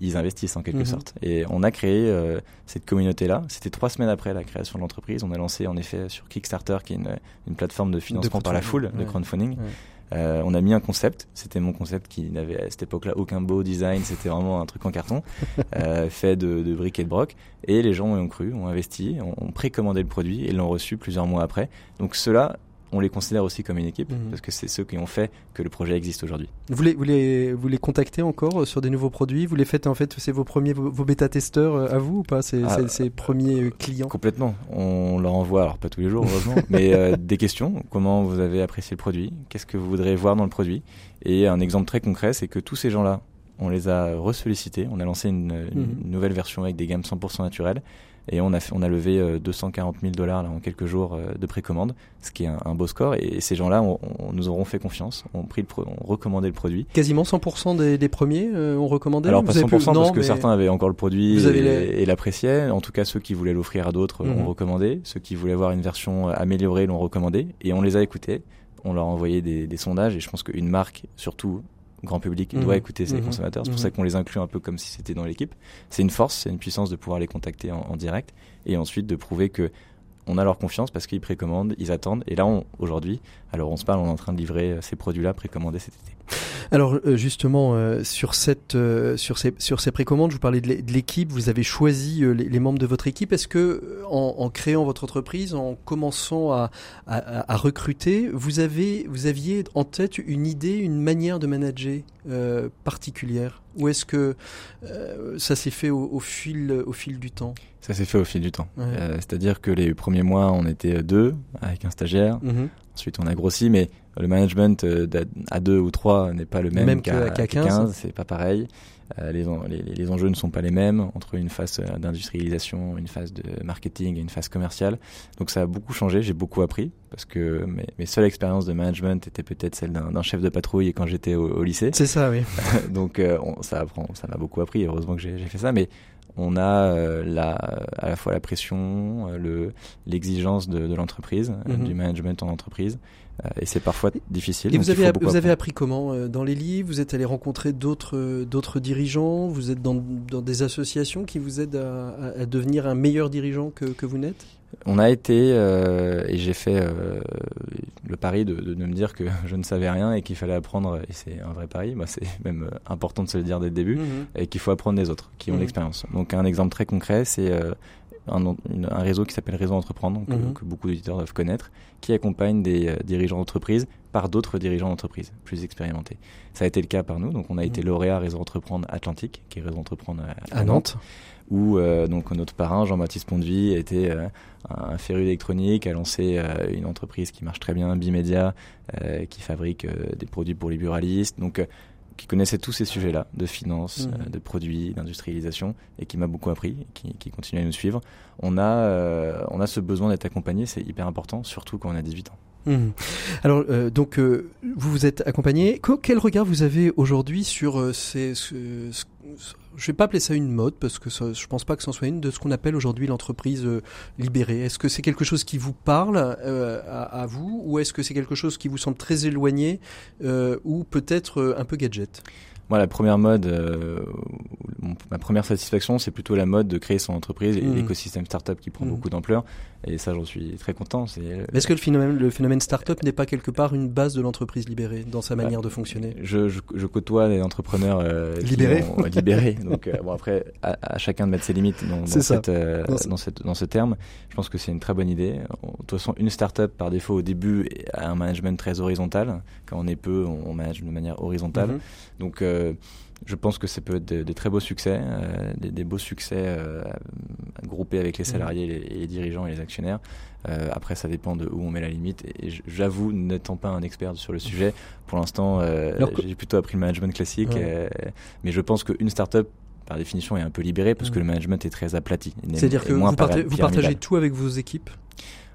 ils investissent en quelque Mhm. sorte. Et on a créé euh, cette communauté-là. C'était trois semaines après la création de l'entreprise. On a lancé en effet sur Kickstarter, qui est une, une plateforme de financement par la foule, crowdfunding, de ouais. crowdfunding. Ouais. Euh, on a mis un concept. C'était mon concept qui n'avait à cette époque-là aucun beau design. C'était vraiment un truc en carton, euh, fait de, de briques et de broc. Et les gens y ont cru, ont investi, ont, ont précommandé le produit et l'ont reçu plusieurs mois après. Donc ceux-là, on les considère aussi comme une équipe Mhm. parce que c'est ceux qui ont fait que le projet existe aujourd'hui. Vous les, vous, les, vous les contactez encore euh, sur des nouveaux produits? Vous les faites en fait, c'est vos premiers, vos, vos bêta-testeurs euh, à vous ou pas? C'est Ah, ces premiers euh, clients Complètement. On leur envoie, alors pas tous les jours heureusement, mais euh, des questions. Comment vous avez apprécié le produit? Qu'est-ce que vous voudrez voir dans le produit? Et un exemple très concret, c'est que tous ces gens-là, on les a ressollicités. On a lancé une, une Mhm. nouvelle version avec des gammes 100% naturelles. Et on a, fait, on a levé euh, 240 000 dollars en quelques jours euh, de précommande, ce qui est un, un beau score. Et, ces gens-là on, on nous auront fait confiance, ont, pris le ont recommandé le produit. Quasiment 100% des, des premiers euh, ont recommandé Alors pas Vous 100% avez pu- parce non, que certains avaient encore le produit et, les- et l'appréciaient. En tout cas, ceux qui voulaient l'offrir à d'autres Mhm. ont recommandé. Ceux qui voulaient avoir une version euh, améliorée l'ont recommandé. Et on les a écoutés. On leur a envoyé des, des sondages. Et je pense qu'une marque, surtout grand public, Mhm. doit écouter ses Mhm. consommateurs. C'est pour Mhm. ça qu'on les inclut un peu comme si c'était dans l'équipe. C'est une force, c'est une puissance de pouvoir les contacter en, en direct. Et ensuite de prouver que on a leur confiance parce qu'ils précommandent, ils attendent. Et là, on- aujourd'hui, alors on se parle, on est en train de livrer euh, ces produits-là précommandés cet été. Alors euh, justement euh, sur cette euh, sur ces sur ces précommandes, je vous parlais de l'é- de l'équipe. Vous avez choisi euh, les, les membres de votre équipe. Est-ce que en, en créant votre entreprise, en commençant à, à, à recruter, vous avez vous aviez en tête une idée, une manière de manager particulière, ou est-ce que ça s'est fait au, au fil au fil du temps? Ça s'est fait au fil du temps. Ouais. C'est-à-dire que les premiers mois, on était deux avec un stagiaire. Mhm. Ensuite, on a grossi, mais le management à deux ou trois n'est pas le même, même qu'à 15, 15 c'est pas pareil. Euh, les, les, les, enjeux ne sont pas les mêmes entre une phase euh, d'industrialisation, une phase de marketing et une phase commerciale. Donc ça a beaucoup changé, j'ai beaucoup appris parce que mes, mes seules expériences de management étaient peut-être celles d'un chef de patrouille quand j'étais au, au, lycée. C'est ça, oui. Donc euh, on, ça apprend, ça m'a beaucoup appris. Heureusement que j'ai fait ça, mais on a euh, la, à la fois la pression, le l'exigence de, de l'entreprise, mm -hmm. du management en entreprise. Euh, et c'est parfois difficile. Et vous avez, vous avez appris comment euh, Dans les livres? Vous êtes allé rencontrer d'autres d'autres dirigeants? Vous êtes dans, dans, des associations qui vous aident à, à devenir un meilleur dirigeant que, que vous n'êtes? On a été, euh, et j'ai fait euh, le pari de, de, de, me dire que je ne savais rien et qu'il fallait apprendre, et c'est un vrai pari, bah, c'est même important de se le dire dès le début, mmh. et qu'il faut apprendre des autres qui ont mmh. l'expérience. Donc un exemple très concret, c'est euh, un, un, réseau qui s'appelle Réseau Entreprendre, que, mmh. que beaucoup d'éditeurs doivent connaître, qui accompagne des dirigeants d'entreprise par d'autres dirigeants d'entreprise plus expérimentés. Ça a été le cas par nous, donc on a été lauréat Réseau Entreprendre Atlantique, qui est Réseau Entreprendre à, à Nantes. Nantes où euh, donc notre parrain Jean-Baptiste Pondevie était euh, un féru d'électronique, a lancé euh, une entreprise qui marche très bien, Bimedia, qui fabrique des produits pour les buralistes. Donc qui connaissait tous ces sujets-là, de finance, mmh. de produits, d'industrialisation, et qui m'a beaucoup appris, qui, qui, continue à nous suivre. On a, on a ce besoin d'être accompagné, c'est hyper important, surtout quand on a 18 ans. Mmh. Alors, euh, donc, euh, vous vous êtes accompagné. Quel regard vous avez aujourd'hui sur euh, ces, ce, ce, je vais pas appeler ça une mode parce que ça, je pense pas que c'en soit une de ce qu'on appelle aujourd'hui l'entreprise libérée. Est-ce que c'est quelque chose qui vous parle à, à, vous ou est-ce que c'est quelque chose qui vous semble très éloigné ou peut-être un peu gadget? Moi, la première mode, euh, ma première satisfaction, c'est plutôt la mode de créer son entreprise et mmh. l'écosystème startup qui prend mmh. beaucoup d'ampleur. Et ça, j'en suis très content. Est-ce que le phénomène, le phénomène startup n'est pas quelque part une base de l'entreprise libérée dans sa manière bah, de fonctionner? je, je, je, côtoie des entrepreneurs euh, libérés. Ont, euh, libérés. donc, euh, bon, après, à, à, chacun de mettre ses limites dans, dans, cette, euh, dans, cette, dans, ce terme. Je pense que c'est une très bonne idée. De toute façon, une startup, par défaut, au début, a un management très horizontal. Quand on est peu, on, on manage de manière horizontale. Mmh. Donc, je pense que ça peut être des, des très beaux succès, euh, des, des, beaux succès euh, groupés avec les salariés, mmh. les, les, dirigeants et les actionnaires. Euh, après, ça dépend de où on met la limite. Et j'avoue, n'étant pas un expert sur le sujet, pour l'instant, euh, j'ai plutôt appris le management classique. Mais je pense qu'une startup par définition est un peu libérée parce mmh. que le management est très aplati. C'est-à-dire que vous partagez tout avec vos équipes?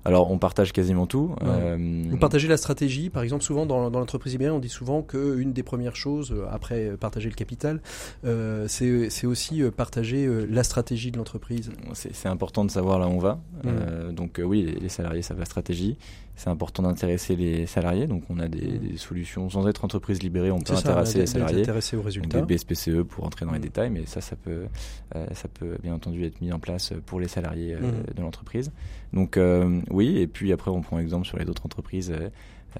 Alors, on partage quasiment tout. Ouais. Euh... Vous partagez la stratégie, par exemple, souvent dans, dans l'entreprise IBM, on dit souvent qu'une des premières choses, euh, après partager le capital, euh, c'est aussi partager la stratégie de l'entreprise. C'est important de savoir là où on va. Mmh. Euh, donc oui, les, les, salariés savent la stratégie. C'est important d'intéresser les salariés. Donc on a des, des, solutions, sans être entreprise libérée, on peut intéresser ça, les salariés. Intéresser aux résultats. des BSPCE pour entrer dans mmh. les détails, mais ça, ça peut, ça peut bien entendu être mis en place pour les salariés de l'entreprise. Donc oui, et puis après on prend exemple sur les autres entreprises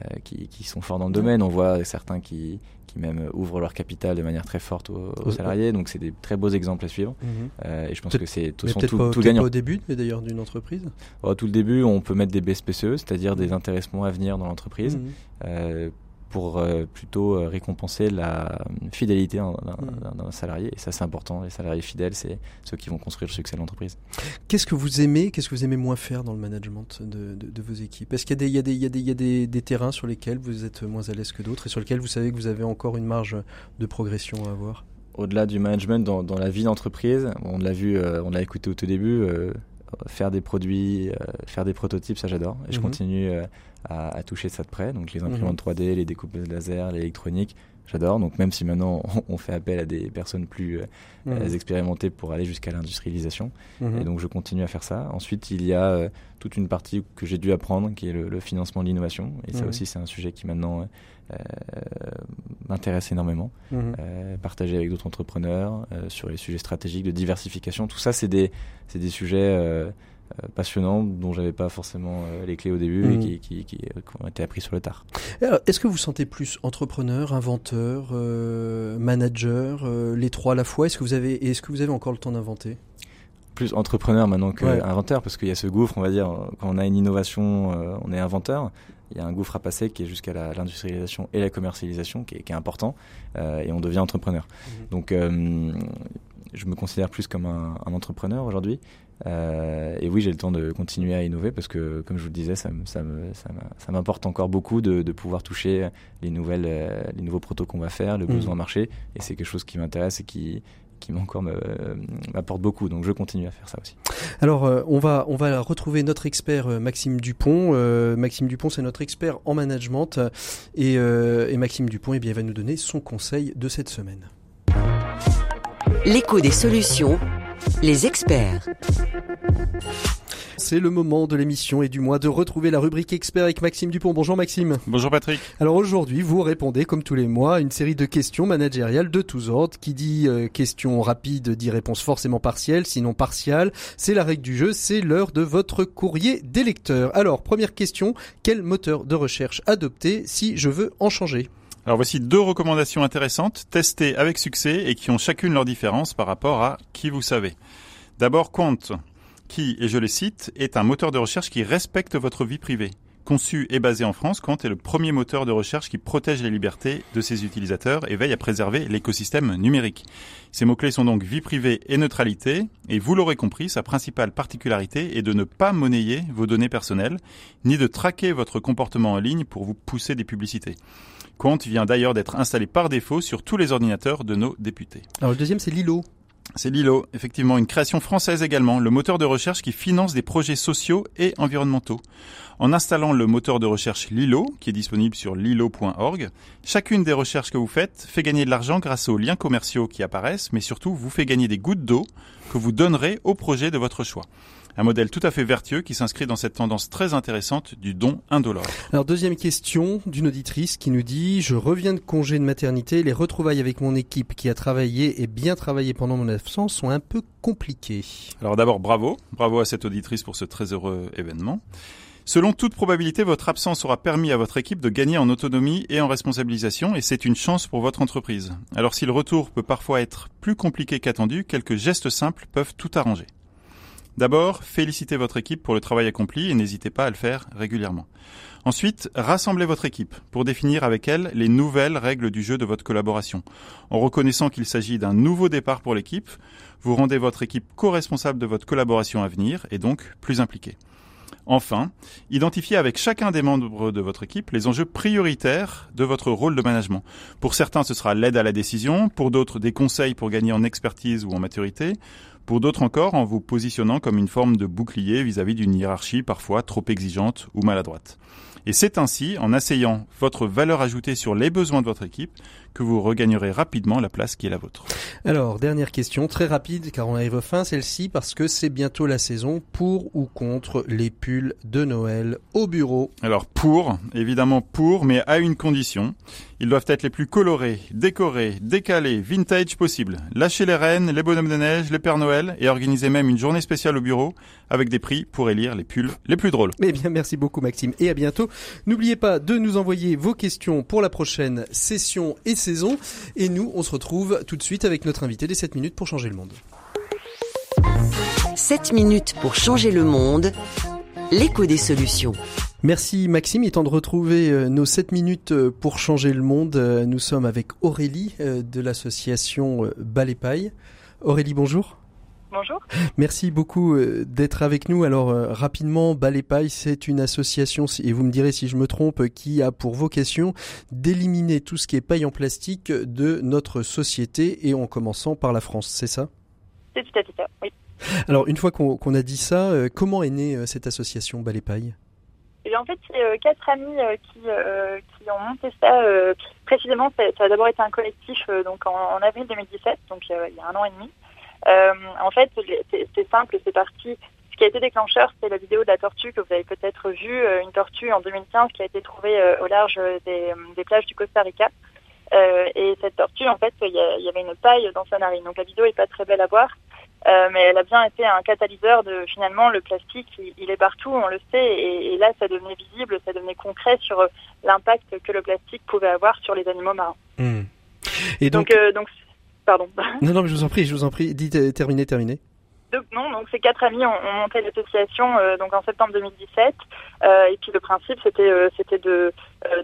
euh, euh, qui, qui, sont forts dans le domaine. On voit certains qui, qui même ouvrent leur capital de manière très forte aux, aux salariés. Donc c'est des très beaux exemples à suivre. Mm -hmm. euh, et je pense que c'est tout, tout, tout, tout gagnant. Pas au début, mais d'ailleurs d'une entreprise. Oh, tout le début, on peut mettre des BSPCE, c'est-à-dire des intéressements à venir dans l'entreprise. Mm -hmm pour euh, plutôt euh, récompenser la fidélité d'un mmh. salarié. Et ça, c'est important. Les salariés fidèles, c'est ceux qui vont construire le succès de l'entreprise. Qu'est-ce que vous aimez Qu'est-ce que vous aimez moins faire dans le management de, de, de vos équipes? Est-ce qu'il y a, des, il y a, des, il y a, des, il y a des, des, terrains sur lesquels vous êtes moins à l'aise que d'autres et sur lesquels vous savez que vous avez encore une marge de progression à avoir? Au-delà du management, dans, dans la vie d'entreprise, on l'a vu, euh, on l'a écouté au tout début. Faire des produits, euh, faire des prototypes, ça j'adore. Et je mhm. continue euh, à, à, toucher ça de près. Donc les imprimantes mmh. 3D, les découpeuses laser, l'électronique, j'adore. Donc même si maintenant on, on, fait appel à des personnes plus euh, mmh. expérimentées pour aller jusqu'à l'industrialisation. Et donc je continue à faire ça. Ensuite, il y a toute une partie que j'ai dû apprendre, qui est le, le financement de l'innovation. Et ça aussi, c'est un sujet qui maintenant m'intéresse énormément. Mmh. Euh, partager avec d'autres entrepreneurs euh, sur les sujets stratégiques de diversification. Tout ça, c'est des, des sujets passionnants dont j'avais pas forcément les clés au début mmh. et qui, qui, qui, qui, ont été appris sur le tard. Est-ce que vous sentez plus entrepreneur, inventeur, euh, manager, euh, les trois à la fois? Est-ce que vous avez est-ce que vous avez encore le temps d'inventer? Plus entrepreneur maintenant que ouais. inventeur parce qu'il y a ce gouffre on va dire quand on a une innovation euh, on est inventeur il y a un gouffre à passer qui est jusqu'à l'industrialisation et la commercialisation qui est, qui est important euh, et on devient entrepreneur. Mmh. Donc euh, je me considère plus comme un, un entrepreneur aujourd'hui. Euh, et oui, j'ai le temps de continuer à innover parce que, comme je vous le disais, ça, ça, ça m'importe encore beaucoup de, de, pouvoir toucher les nouvelles, les nouveaux protos qu'on va faire, le mmh. besoin marché. Et c'est quelque chose qui m'intéresse et qui, qui encore m'apporte beaucoup. Donc je continue à faire ça aussi. Alors euh, on va on va retrouver notre expert euh, Maxime Dupont. Euh, Maxime Dupont c'est notre expert en management et, et Maxime Dupont eh bien, va nous donner son conseil de cette semaine. L'écho des solutions, les experts. C'est le moment de l'émission et du mois de retrouver la rubrique expert avec Maxime Dupont. Bonjour Maxime. Bonjour Patrick. Alors aujourd'hui, vous répondez comme tous les mois à une série de questions managériales de tous ordres. Qui dit euh, question rapide dit réponse forcément partielle, sinon partiale. C'est la règle du jeu, c'est l'heure de votre courrier des lecteurs. Alors première question, quel moteur de recherche adopter si je veux en changer? Alors voici deux recommandations intéressantes, testées avec succès et qui ont chacune leur différence par rapport à qui vous savez. D'abord, compte qui, et je les cite, est un moteur de recherche qui respecte votre vie privée. Conçu et basé en France, Quant est le premier moteur de recherche qui protège les libertés de ses utilisateurs et veille à préserver l'écosystème numérique. Ces mots-clés sont donc vie privée et neutralité, et vous l'aurez compris, sa principale particularité est de ne pas monnayer vos données personnelles, ni de traquer votre comportement en ligne pour vous pousser des publicités. Quant vient d'ailleurs d'être installé par défaut sur tous les ordinateurs de nos députés. Alors le deuxième c'est Lilo. C'est Lilo, effectivement, une création française également, le moteur de recherche qui finance des projets sociaux et environnementaux. En installant le moteur de recherche Lilo, qui est disponible sur lilo.org, chacune des recherches que vous faites fait gagner de l'argent grâce aux liens commerciaux qui apparaissent, mais surtout vous fait gagner des gouttes d'eau que vous donnerez au projet de votre choix. Un modèle tout à fait vertueux qui s'inscrit dans cette tendance très intéressante du don indolore. Alors deuxième question d'une auditrice qui nous dit je reviens de congé de maternité, les retrouvailles avec mon équipe qui a travaillé et bien travaillé pendant mon absence sont un peu compliquées. Alors d'abord bravo, bravo à cette auditrice pour ce très heureux événement. Selon toute probabilité, votre absence aura permis à votre équipe de gagner en autonomie et en responsabilisation et c'est une chance pour votre entreprise. Alors si le retour peut parfois être plus compliqué qu'attendu, quelques gestes simples peuvent tout arranger. D'abord, félicitez votre équipe pour le travail accompli et n'hésitez pas à le faire régulièrement. Ensuite, rassemblez votre équipe pour définir avec elle les nouvelles règles du jeu de votre collaboration. En reconnaissant qu'il s'agit d'un nouveau départ pour l'équipe, vous rendez votre équipe co-responsable de votre collaboration à venir et donc plus impliquée. Enfin, identifiez avec chacun des membres de votre équipe les enjeux prioritaires de votre rôle de management. Pour certains, ce sera l'aide à la décision, pour d'autres, des conseils pour gagner en expertise ou en maturité, pour d'autres encore en vous positionnant comme une forme de bouclier vis-à-vis d'une hiérarchie parfois trop exigeante ou maladroite. Et c'est ainsi, en asseyant votre valeur ajoutée sur les besoins de votre équipe, que vous regagnerez rapidement la place qui est la vôtre. Alors, dernière question, très rapide, car on arrive au fin, celle-ci, parce que c'est bientôt la saison, pour ou contre les pulls de Noël au bureau Alors, pour, évidemment pour, mais à une condition. Ils doivent être les plus colorés, décorés, décalés, vintage possible. Lâchez les rennes, les bonhommes de neige, les Pères Noël, et organisez même une journée spéciale au bureau, avec des prix pour élire les pulls les plus drôles. Eh bien, merci beaucoup Maxime, et à bientôt. N'oubliez pas de nous envoyer vos questions pour la prochaine session et saison. Et nous, on se retrouve tout de suite avec notre invité des 7 minutes pour changer le monde. 7 minutes pour changer le monde. L'écho des solutions. Merci Maxime, il est temps de retrouver euh, nos 7 minutes euh, pour changer le monde. Euh, nous sommes avec Aurélie de l'association Ballet Paille. Aurélie, bonjour. Bonjour. Merci beaucoup euh, d'être avec nous. Alors euh, rapidement, Paille, c'est une association, et vous me direz si je me trompe, qui a pour vocation d'éliminer tout ce qui est paille en plastique de notre société et en commençant par la France, c'est ça? C'est tout à fait ça, oui. Alors une fois qu'on a dit ça, euh, comment est née cette association Ballet Paille? Eh en fait, c'est quatre amis qui, qui, ont monté ça. précisément, ça, a d'abord été un collectif donc en, en, avril 2017, donc il y a un an et demi. Euh, en fait, c'est simple, c'est parti. Ce qui a été déclencheur, c'est la vidéo de la tortue que vous avez peut-être vue, euh, une tortue en 2015 qui a été trouvée euh, au large des, plages du Costa Rica. et cette tortue, en fait, il y, avait une paille dans sa narine. Donc la vidéo est pas très belle à voir, mais elle a bien été un catalyseur de finalement le plastique. Il, est partout, on le sait, et, là, ça devenait visible, ça devenait concret sur l'impact que le plastique pouvait avoir sur les animaux marins. Hmm. Et donc, donc, donc Pardon. Non, non, mais je vous en prie, je vous en prie. Dites, terminez, terminez. non, donc ces quatre amis ont, monté l'association euh, donc en septembre 2017. Euh, et puis le principe, c'était euh, c'était de,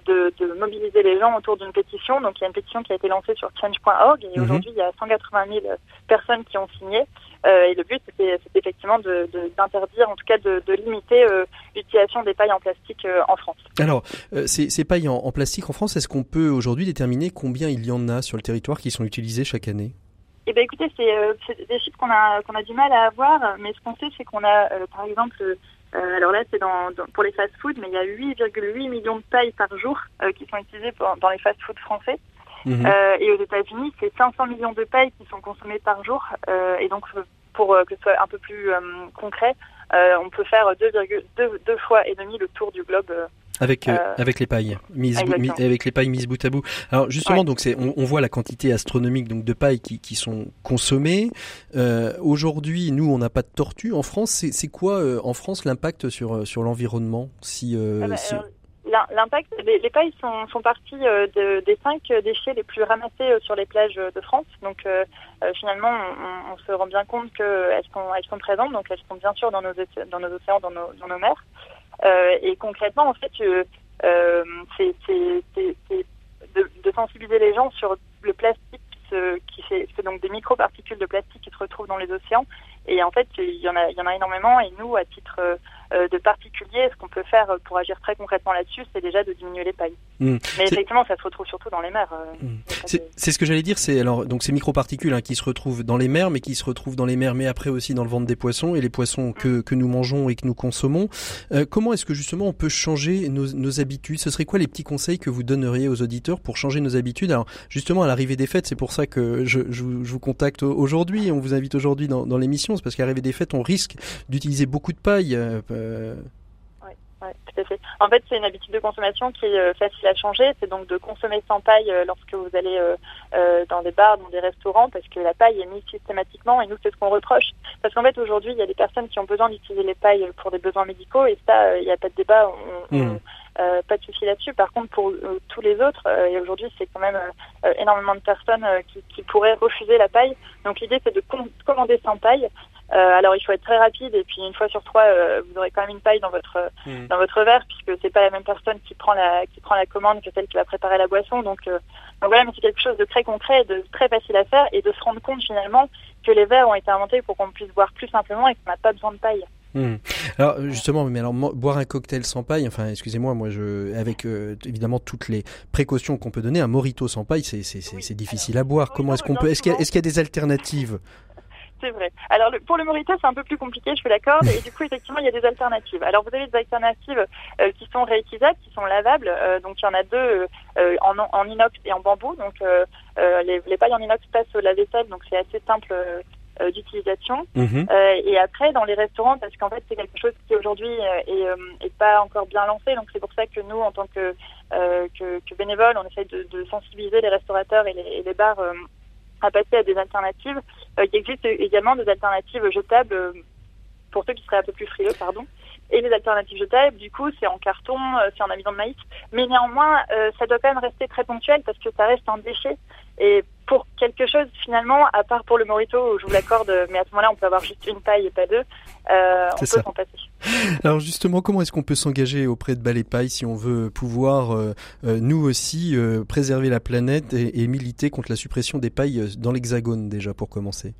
de, de, mobiliser les gens autour d'une pétition. Donc il y a une pétition qui a été lancée sur change.org et mhm. aujourd'hui il y a 180 000 personnes qui ont signé. Et le but, c'était effectivement d'interdire, de, en tout cas de, limiter l'utilisation des pailles en plastique en France. Alors, ces, ces, pailles en, en plastique en France, est-ce qu'on peut aujourd'hui déterminer combien il y en a sur le territoire qui sont utilisées chaque année? Eh ben écoutez, euh, c'est des chiffres qu'on a qu'on a du mal à avoir, mais ce qu'on sait, c'est qu'on a, euh, par exemple, euh, alors là, c'est dans, pour les fast-food, mais il y a 8,8 millions de pailles par jour qui sont utilisées dans les fast-food français. Mhm. et aux États-Unis, c'est 500 millions de pailles qui sont consommées par jour. et donc, pour que ce soit un peu plus concret, on peut faire 2,2 deux, fois et demi le tour du globe avec euh, euh, avec les pailles mises avec les pailles mises bout à bout. Alors justement donc c'est on, on, voit la quantité astronomique donc de pailles qui, qui sont consommées. Euh, Aujourd'hui nous on n'a pas de tortues en France. C'est quoi euh, en France l'impact sur sur l'environnement si, ah bah, si... L'impact, les, pailles sont, sont parties de, des cinq déchets les plus ramassés sur les plages de France. Donc finalement, on, se rend bien compte qu'elles sont, elles sont présentes. Donc elles sont bien sûr dans nos, dans nos océans, dans nos, mers. Euh, et concrètement, en fait, euh, euh, c'est de, sensibiliser les gens sur le plastique qui c'est donc des microparticules de plastique qui se retrouvent dans les océans. Et en fait, il y en a, il y en a énormément. Et nous, à titre euh, de particulier, ce qu'on peut faire pour agir très concrètement là-dessus, c'est déjà de diminuer les pailles. Hmm. Mais effectivement, ça se retrouve surtout dans les mers. Euh, hmm. C'est ce que j'allais dire. C'est alors donc ces microparticules hein, qui se retrouvent dans les mers, mais qui se retrouvent dans les mers, mais après aussi dans le ventre des poissons et les poissons que, que nous mangeons et que nous consommons. Euh, comment est-ce que justement on peut changer nos, nos habitudes? Ce serait quoi les petits conseils que vous donneriez aux auditeurs pour changer nos habitudes? Alors justement à l'arrivée des fêtes, c'est pour ça que je, je, je vous contacte aujourd'hui. On vous invite aujourd'hui dans, dans l'émission, c'est parce qu'à l'arrivée des fêtes, on risque d'utiliser beaucoup de paille. Euh, oui, tout à fait. En fait, c'est une habitude de consommation qui est euh, facile à changer. C'est donc de consommer sans paille euh, lorsque vous allez dans des bars, dans des restaurants, parce que la paille est mise systématiquement et nous, c'est ce qu'on reproche. Parce qu'en fait, aujourd'hui, il y a des personnes qui ont besoin d'utiliser les pailles pour des besoins médicaux et ça, il n'y a pas de débat. Mmh. Pas de souci là-dessus. Par contre, pour tous les autres, et aujourd'hui, c'est quand même énormément de personnes qui, qui, pourraient refuser la paille. Donc, l'idée, c'est de commander sans paille. Euh, alors il faut être très rapide et puis une fois sur trois, euh, vous aurez quand même une paille dans votre mmh. dans votre verre puisque c'est pas la même personne qui prend la qui prend la commande que celle qui va préparer la boisson. Donc, euh, donc voilà, mais c'est quelque chose de très concret, de très facile à faire et de se rendre compte finalement que les verres ont été inventés pour qu'on puisse boire plus simplement et qu'on n'a pas besoin de paille. Mmh. Alors justement, mais alors boire un cocktail sans paille, enfin excusez-moi, moi je avec évidemment toutes les précautions qu'on peut donner, un morito sans paille, c'est c'est difficile à boire. Comment est-ce qu'on peut Est-ce qu'il y, est qu'il y, a des alternatives? C'est vrai. Alors le, pour le morito, c'est un peu plus compliqué, je fais d'accord. Et du coup, effectivement, il y a des alternatives. Alors vous avez des alternatives euh, qui sont réutilisables, qui sont lavables. Euh, donc il y en a deux euh, en, en, inox et en bambou. Donc les, les, pailles en inox passent au lave-vaisselle, donc c'est assez simple d'utilisation. Mhm. et après, dans les restaurants, parce qu'en fait, c'est quelque chose qui aujourd'hui est, est, pas encore bien lancé. Donc c'est pour ça que nous, en tant que, que, que bénévoles, on essaye de, de, sensibiliser les restaurateurs et les, et les bars à passer à des alternatives. Euh, il existe également des alternatives jetables euh, pour ceux qui seraient un peu plus frileux, pardon. Et les alternatives jetables, du coup, c'est en carton, euh, c'est en amidon de maïs. Mais néanmoins, ça doit quand même rester très ponctuel parce que ça reste un déchet. Et pour quelque chose, finalement, à part pour le morito, je vous l'accorde, mais à ce moment-là, on peut avoir juste une paille et pas deux, on peut s'en passer. Alors justement, comment est-ce qu'on peut s'engager auprès de Ballet Paille si on veut pouvoir, euh, euh, nous aussi, euh, préserver la planète et, militer contre la suppression des pailles dans l'Hexagone déjà pour commencer?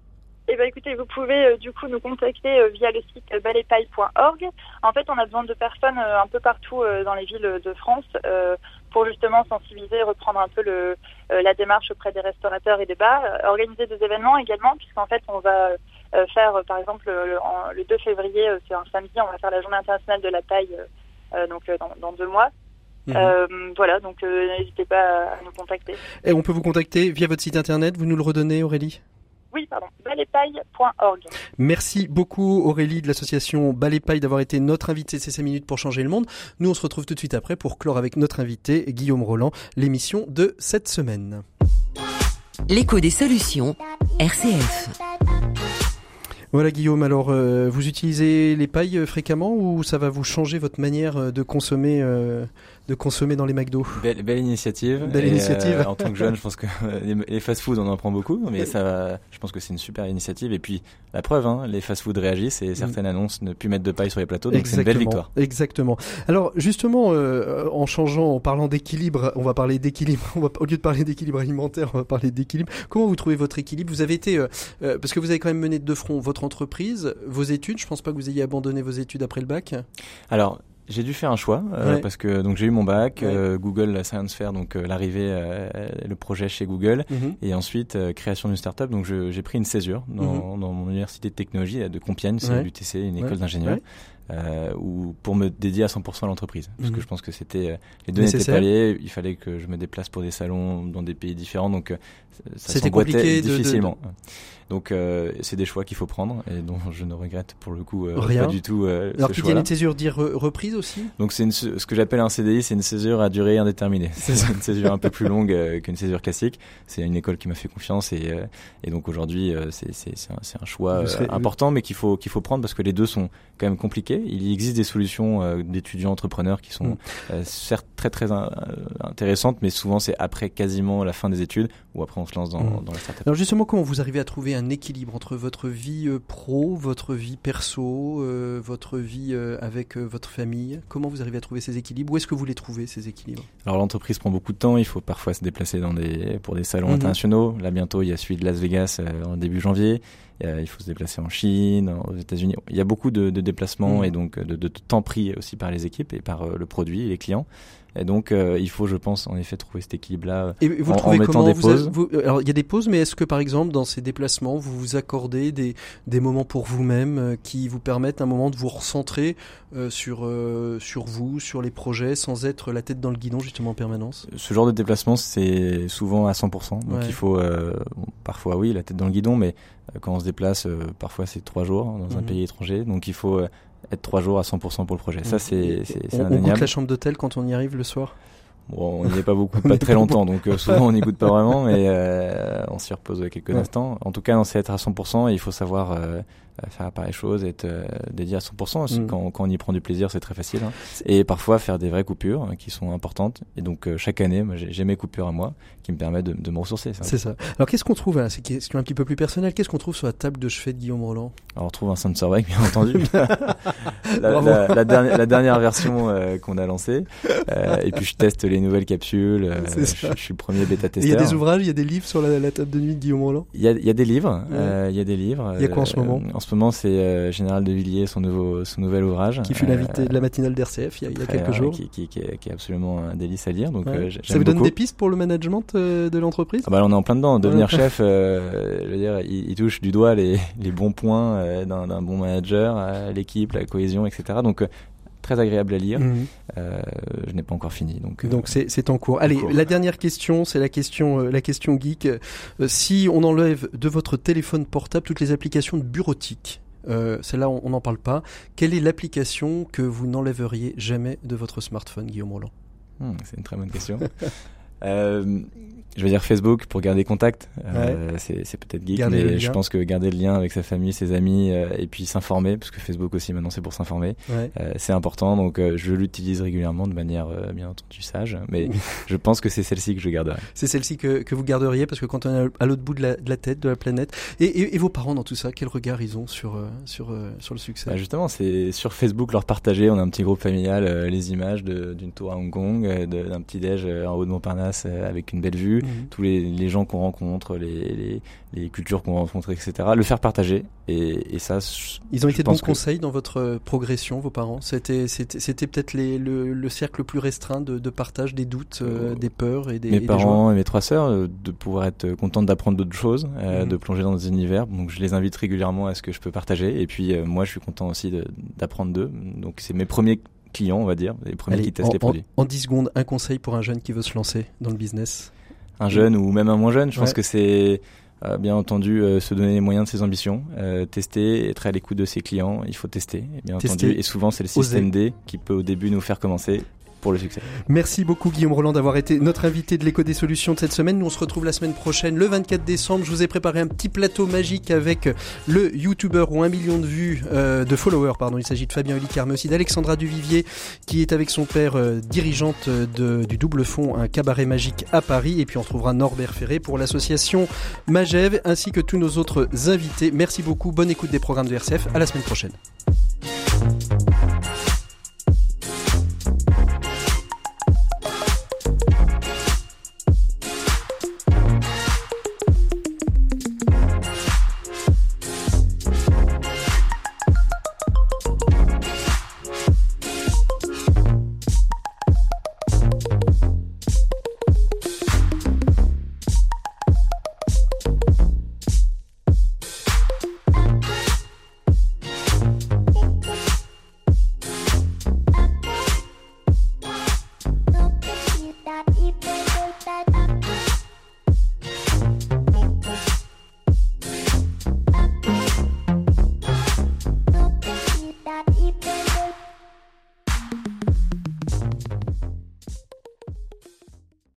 Eh ben, écoutez, vous pouvez du coup nous contacter via le site balletpaille.org. En fait, on a besoin de personnes un peu partout dans les villes de France pour justement sensibiliser, reprendre un peu le, la démarche auprès des restaurateurs et des bars, organiser des événements également, puisqu'en fait, on va euh, faire, euh, par exemple, le, 2 février, euh, c'est un samedi, on va faire la journée internationale de la taille, donc dans, deux mois. Mhm. voilà, donc n'hésitez pas à nous contacter. Et on peut vous contacter via votre site internet, vous nous le redonnez Aurélie? Oui, pardon, balepaille.org. Merci beaucoup Aurélie de l'association Balepaille d'avoir été notre invité ces 5 minutes pour changer le monde. Nous on se retrouve tout de suite après pour clore avec notre invité Guillaume Roland l'émission de cette semaine. L'écho des solutions, RCF. Voilà Guillaume, alors euh, vous utilisez les pailles euh, fréquemment ou ça va vous changer votre manière euh, de consommer de consommer dans les McDo. Belle, belle initiative. Belle initiative. en tant que jeune, je pense que les fast-food, on en prend beaucoup, mais ça, je pense que c'est une super initiative. Et puis la preuve, hein, les fast-food réagissent et certaines mm. annonces ne plus mettre de paille sur les plateaux, donc c'est une belle victoire. Exactement. Alors justement, en changeant, en parlant d'équilibre, on va parler d'équilibre. On va au lieu de parler d'équilibre alimentaire, on va parler d'équilibre. Comment vous trouvez votre équilibre? Vous avez été, parce que vous avez quand même mené de front votre entreprise, vos études. Je pense pas que vous ayez abandonné vos études après le bac. Alors, j'ai dû faire un choix euh, parce que donc j'ai eu mon bac, euh, Google la Science Fair, donc euh, l'arrivée, le projet chez Google, mhm. et ensuite création d'une startup. Donc j'ai pris une césure dans, mhm. dans, mon université de technologie de Compiègne, c'est l'UTC, une école d'ingénieurs. Euh, ou pour me dédier à 100% à l'entreprise. Parce que mhm. je pense que c'était les deux n'étaient pas liés. Il fallait que je me déplace pour des salons dans des pays différents, donc c'était compliqué difficilement. Donc euh, c'est des choix qu'il faut prendre et dont je ne regrette pour le coup euh, Rien. pas du tout. Euh, Alors qu'il y a une césure dire reprise aussi? Donc c'est ce que j'appelle un CDI, c'est une césure à durée indéterminée. C'est une césure un peu plus longue qu'une césure classique. C'est une école qui m'a fait confiance et, et donc aujourd'hui c'est c'est un, un, choix important mais qu'il faut qu'il faut prendre parce que les deux sont quand même compliqués. Il existe des solutions d'étudiants entrepreneurs qui sont mm. certes très très intéressantes mais souvent c'est après quasiment la fin des études ou après on se lance dans, mm. dans la startup. Alors justement comment vous arrivez à trouver un équilibre entre votre vie euh, pro, votre vie perso, euh, votre vie euh, avec votre famille? Comment vous arrivez à trouver ces équilibres? Où est-ce que vous les trouvez ces équilibres? Alors l'entreprise prend beaucoup de temps, il faut parfois se déplacer dans des, pour des salons mhm. internationaux. Là bientôt il y a celui de Las Vegas en début janvier. il faut se déplacer en Chine, aux États-Unis. Il y a beaucoup de, déplacements mhm. et donc de, de, temps pris aussi par les équipes et par le produit et les clients. Et donc, euh, il faut, je pense, en effet, trouver cet équilibre-là. Et vous en, trouvez mettant des pauses. alors, il y a des pauses, mais est-ce que, par exemple, dans ces déplacements, vous vous accordez des, des moments pour vous-même euh, qui vous permettent un moment de vous recentrer euh, sur, sur vous, sur les projets, sans être la tête dans le guidon, justement, en permanence? Ce genre de déplacement, c'est souvent à 100%. Donc, il faut, parfois, oui, la tête dans le guidon, mais quand on se déplace, parfois, c'est trois jours dans un mhm. pays étranger. Donc, il faut être trois jours à 100% pour le projet. Ça, c'est indéniable. On goûte la chambre d'hôtel quand on y arrive le soir Bon, on n'y est pas beaucoup, pas très longtemps, donc euh, souvent on n'y goûte pas vraiment, mais euh, on s'y repose quelques instants. En tout cas, on sait être à 100% et il faut savoir euh, faire pareil chose, être euh, dédié à 100%. Mm. Quand, quand, on y prend du plaisir, c'est très facile. Hein. Et parfois faire des vraies coupures hein, qui sont importantes. Et donc euh, chaque année, j'ai mes coupures à moi qui me permettent de, de me ressourcer. C'est ça. Alors qu'est-ce qu'on trouve, c'est une question un petit peu plus personnelle, qu'est-ce qu'on trouve sur la table de chevet de Guillaume Roland? Alors on trouve un Sunsurback, bien entendu. la, la, dernière, la, dernière, version euh, qu'on a lancée. et puis je teste les nouvelles capsules. Je, suis le premier bêta-testeur. Il y a des ouvrages, il y a des livres sur la, table de nuit de Guillaume Roland? Il y a, des livres. Il y a des livres. Il y a quoi en ce moment? ce moment, c'est euh, Général de Villiers, son, nouveau, son nouvel ouvrage. Qui fut l'invité de la matinale d'RCF il y a, quelques jours. Qui, qui, qui, est, absolument un délice à lire. Donc, euh, Ça vous donne des pistes pour le management euh, de l'entreprise? Ah bah, On est en plein dedans. Devenir chef, je veux dire, il, touche du doigt les, les bons points d'un bon manager, l'équipe, la cohésion, etc. Donc, très agréable à lire. Mhm. Euh, je n'ai pas encore fini, donc. Donc c'est en cours. Allez, la dernière question, c'est la question, la question geek. si on enlève de votre téléphone portable toutes les applications de bureautique, euh, celle-là, on n'en parle pas. Quelle est l'application que vous n'enlèveriez jamais de votre smartphone, Guillaume Roland? Hmm, C'est une très bonne question. euh, je vais dire Facebook pour garder contact. Euh, c'est peut-être geek, mais je pense que garder le lien avec sa famille, ses amis, euh, et puis s'informer, parce que Facebook aussi maintenant c'est pour s'informer, euh, c'est important. Donc je l'utilise régulièrement de manière bien entendu sage, mais je pense que c'est celle-ci que je garderai. C'est celle-ci que, que, vous garderiez parce que quand on est à l'autre bout de la, de la, tête, de la planète, et, et, vos parents dans tout ça, quel regard ils ont sur sur sur le succès? Bah Justement, c'est sur Facebook leur partager. On a un petit groupe familial, les images d'une tour à Hong Kong, d'un petit déj en haut de Montparnasse avec une belle vue. Mhm. tous les, les gens qu'on rencontre, les, les, les cultures qu'on rencontre, etc. Le faire partager. Et, et ça, ils ont été de bons conseils dans votre euh, progression, vos parents? C'était c'était peut-être le, le cercle le plus restreint de, de partage des doutes, euh, euh, des peurs et des. Mes parents et mes trois sœurs, de pouvoir être contentes d'apprendre d'autres choses, mhm. de plonger dans des univers. Donc je les invite régulièrement à ce que je peux partager. Et puis moi, je suis content aussi d'apprendre d'eux. Donc c'est mes premiers clients, on va dire, les premiers qui testent les produits. En, en 10 secondes, un conseil pour un jeune qui veut se lancer dans le business un jeune ou même un moins jeune. Je pense que c'est euh, bien entendu euh, se donner les moyens de ses ambitions, euh, tester, être à l'écoute de ses clients. Il faut tester, bien entendu. Et souvent c'est le système D qui peut au début nous faire commencer pour le succès. Merci beaucoup Guillaume Roland d'avoir été notre invité de l'écho des solutions de cette semaine. Nous on se retrouve la semaine prochaine, le 24 décembre. Je vous ai préparé un petit plateau magique avec le YouTuber ou un million de vues, euh, de followers, pardon. Il s'agit de Fabien Olicard, mais aussi d'Alexandra Duvivier, qui est avec son père euh, dirigeante de, du double fond, un cabaret magique à Paris. Et puis on retrouvera Norbert Ferré pour l'association Magev, ainsi que tous nos autres invités. Merci beaucoup, bonne écoute des programmes de RCF. À la semaine prochaine.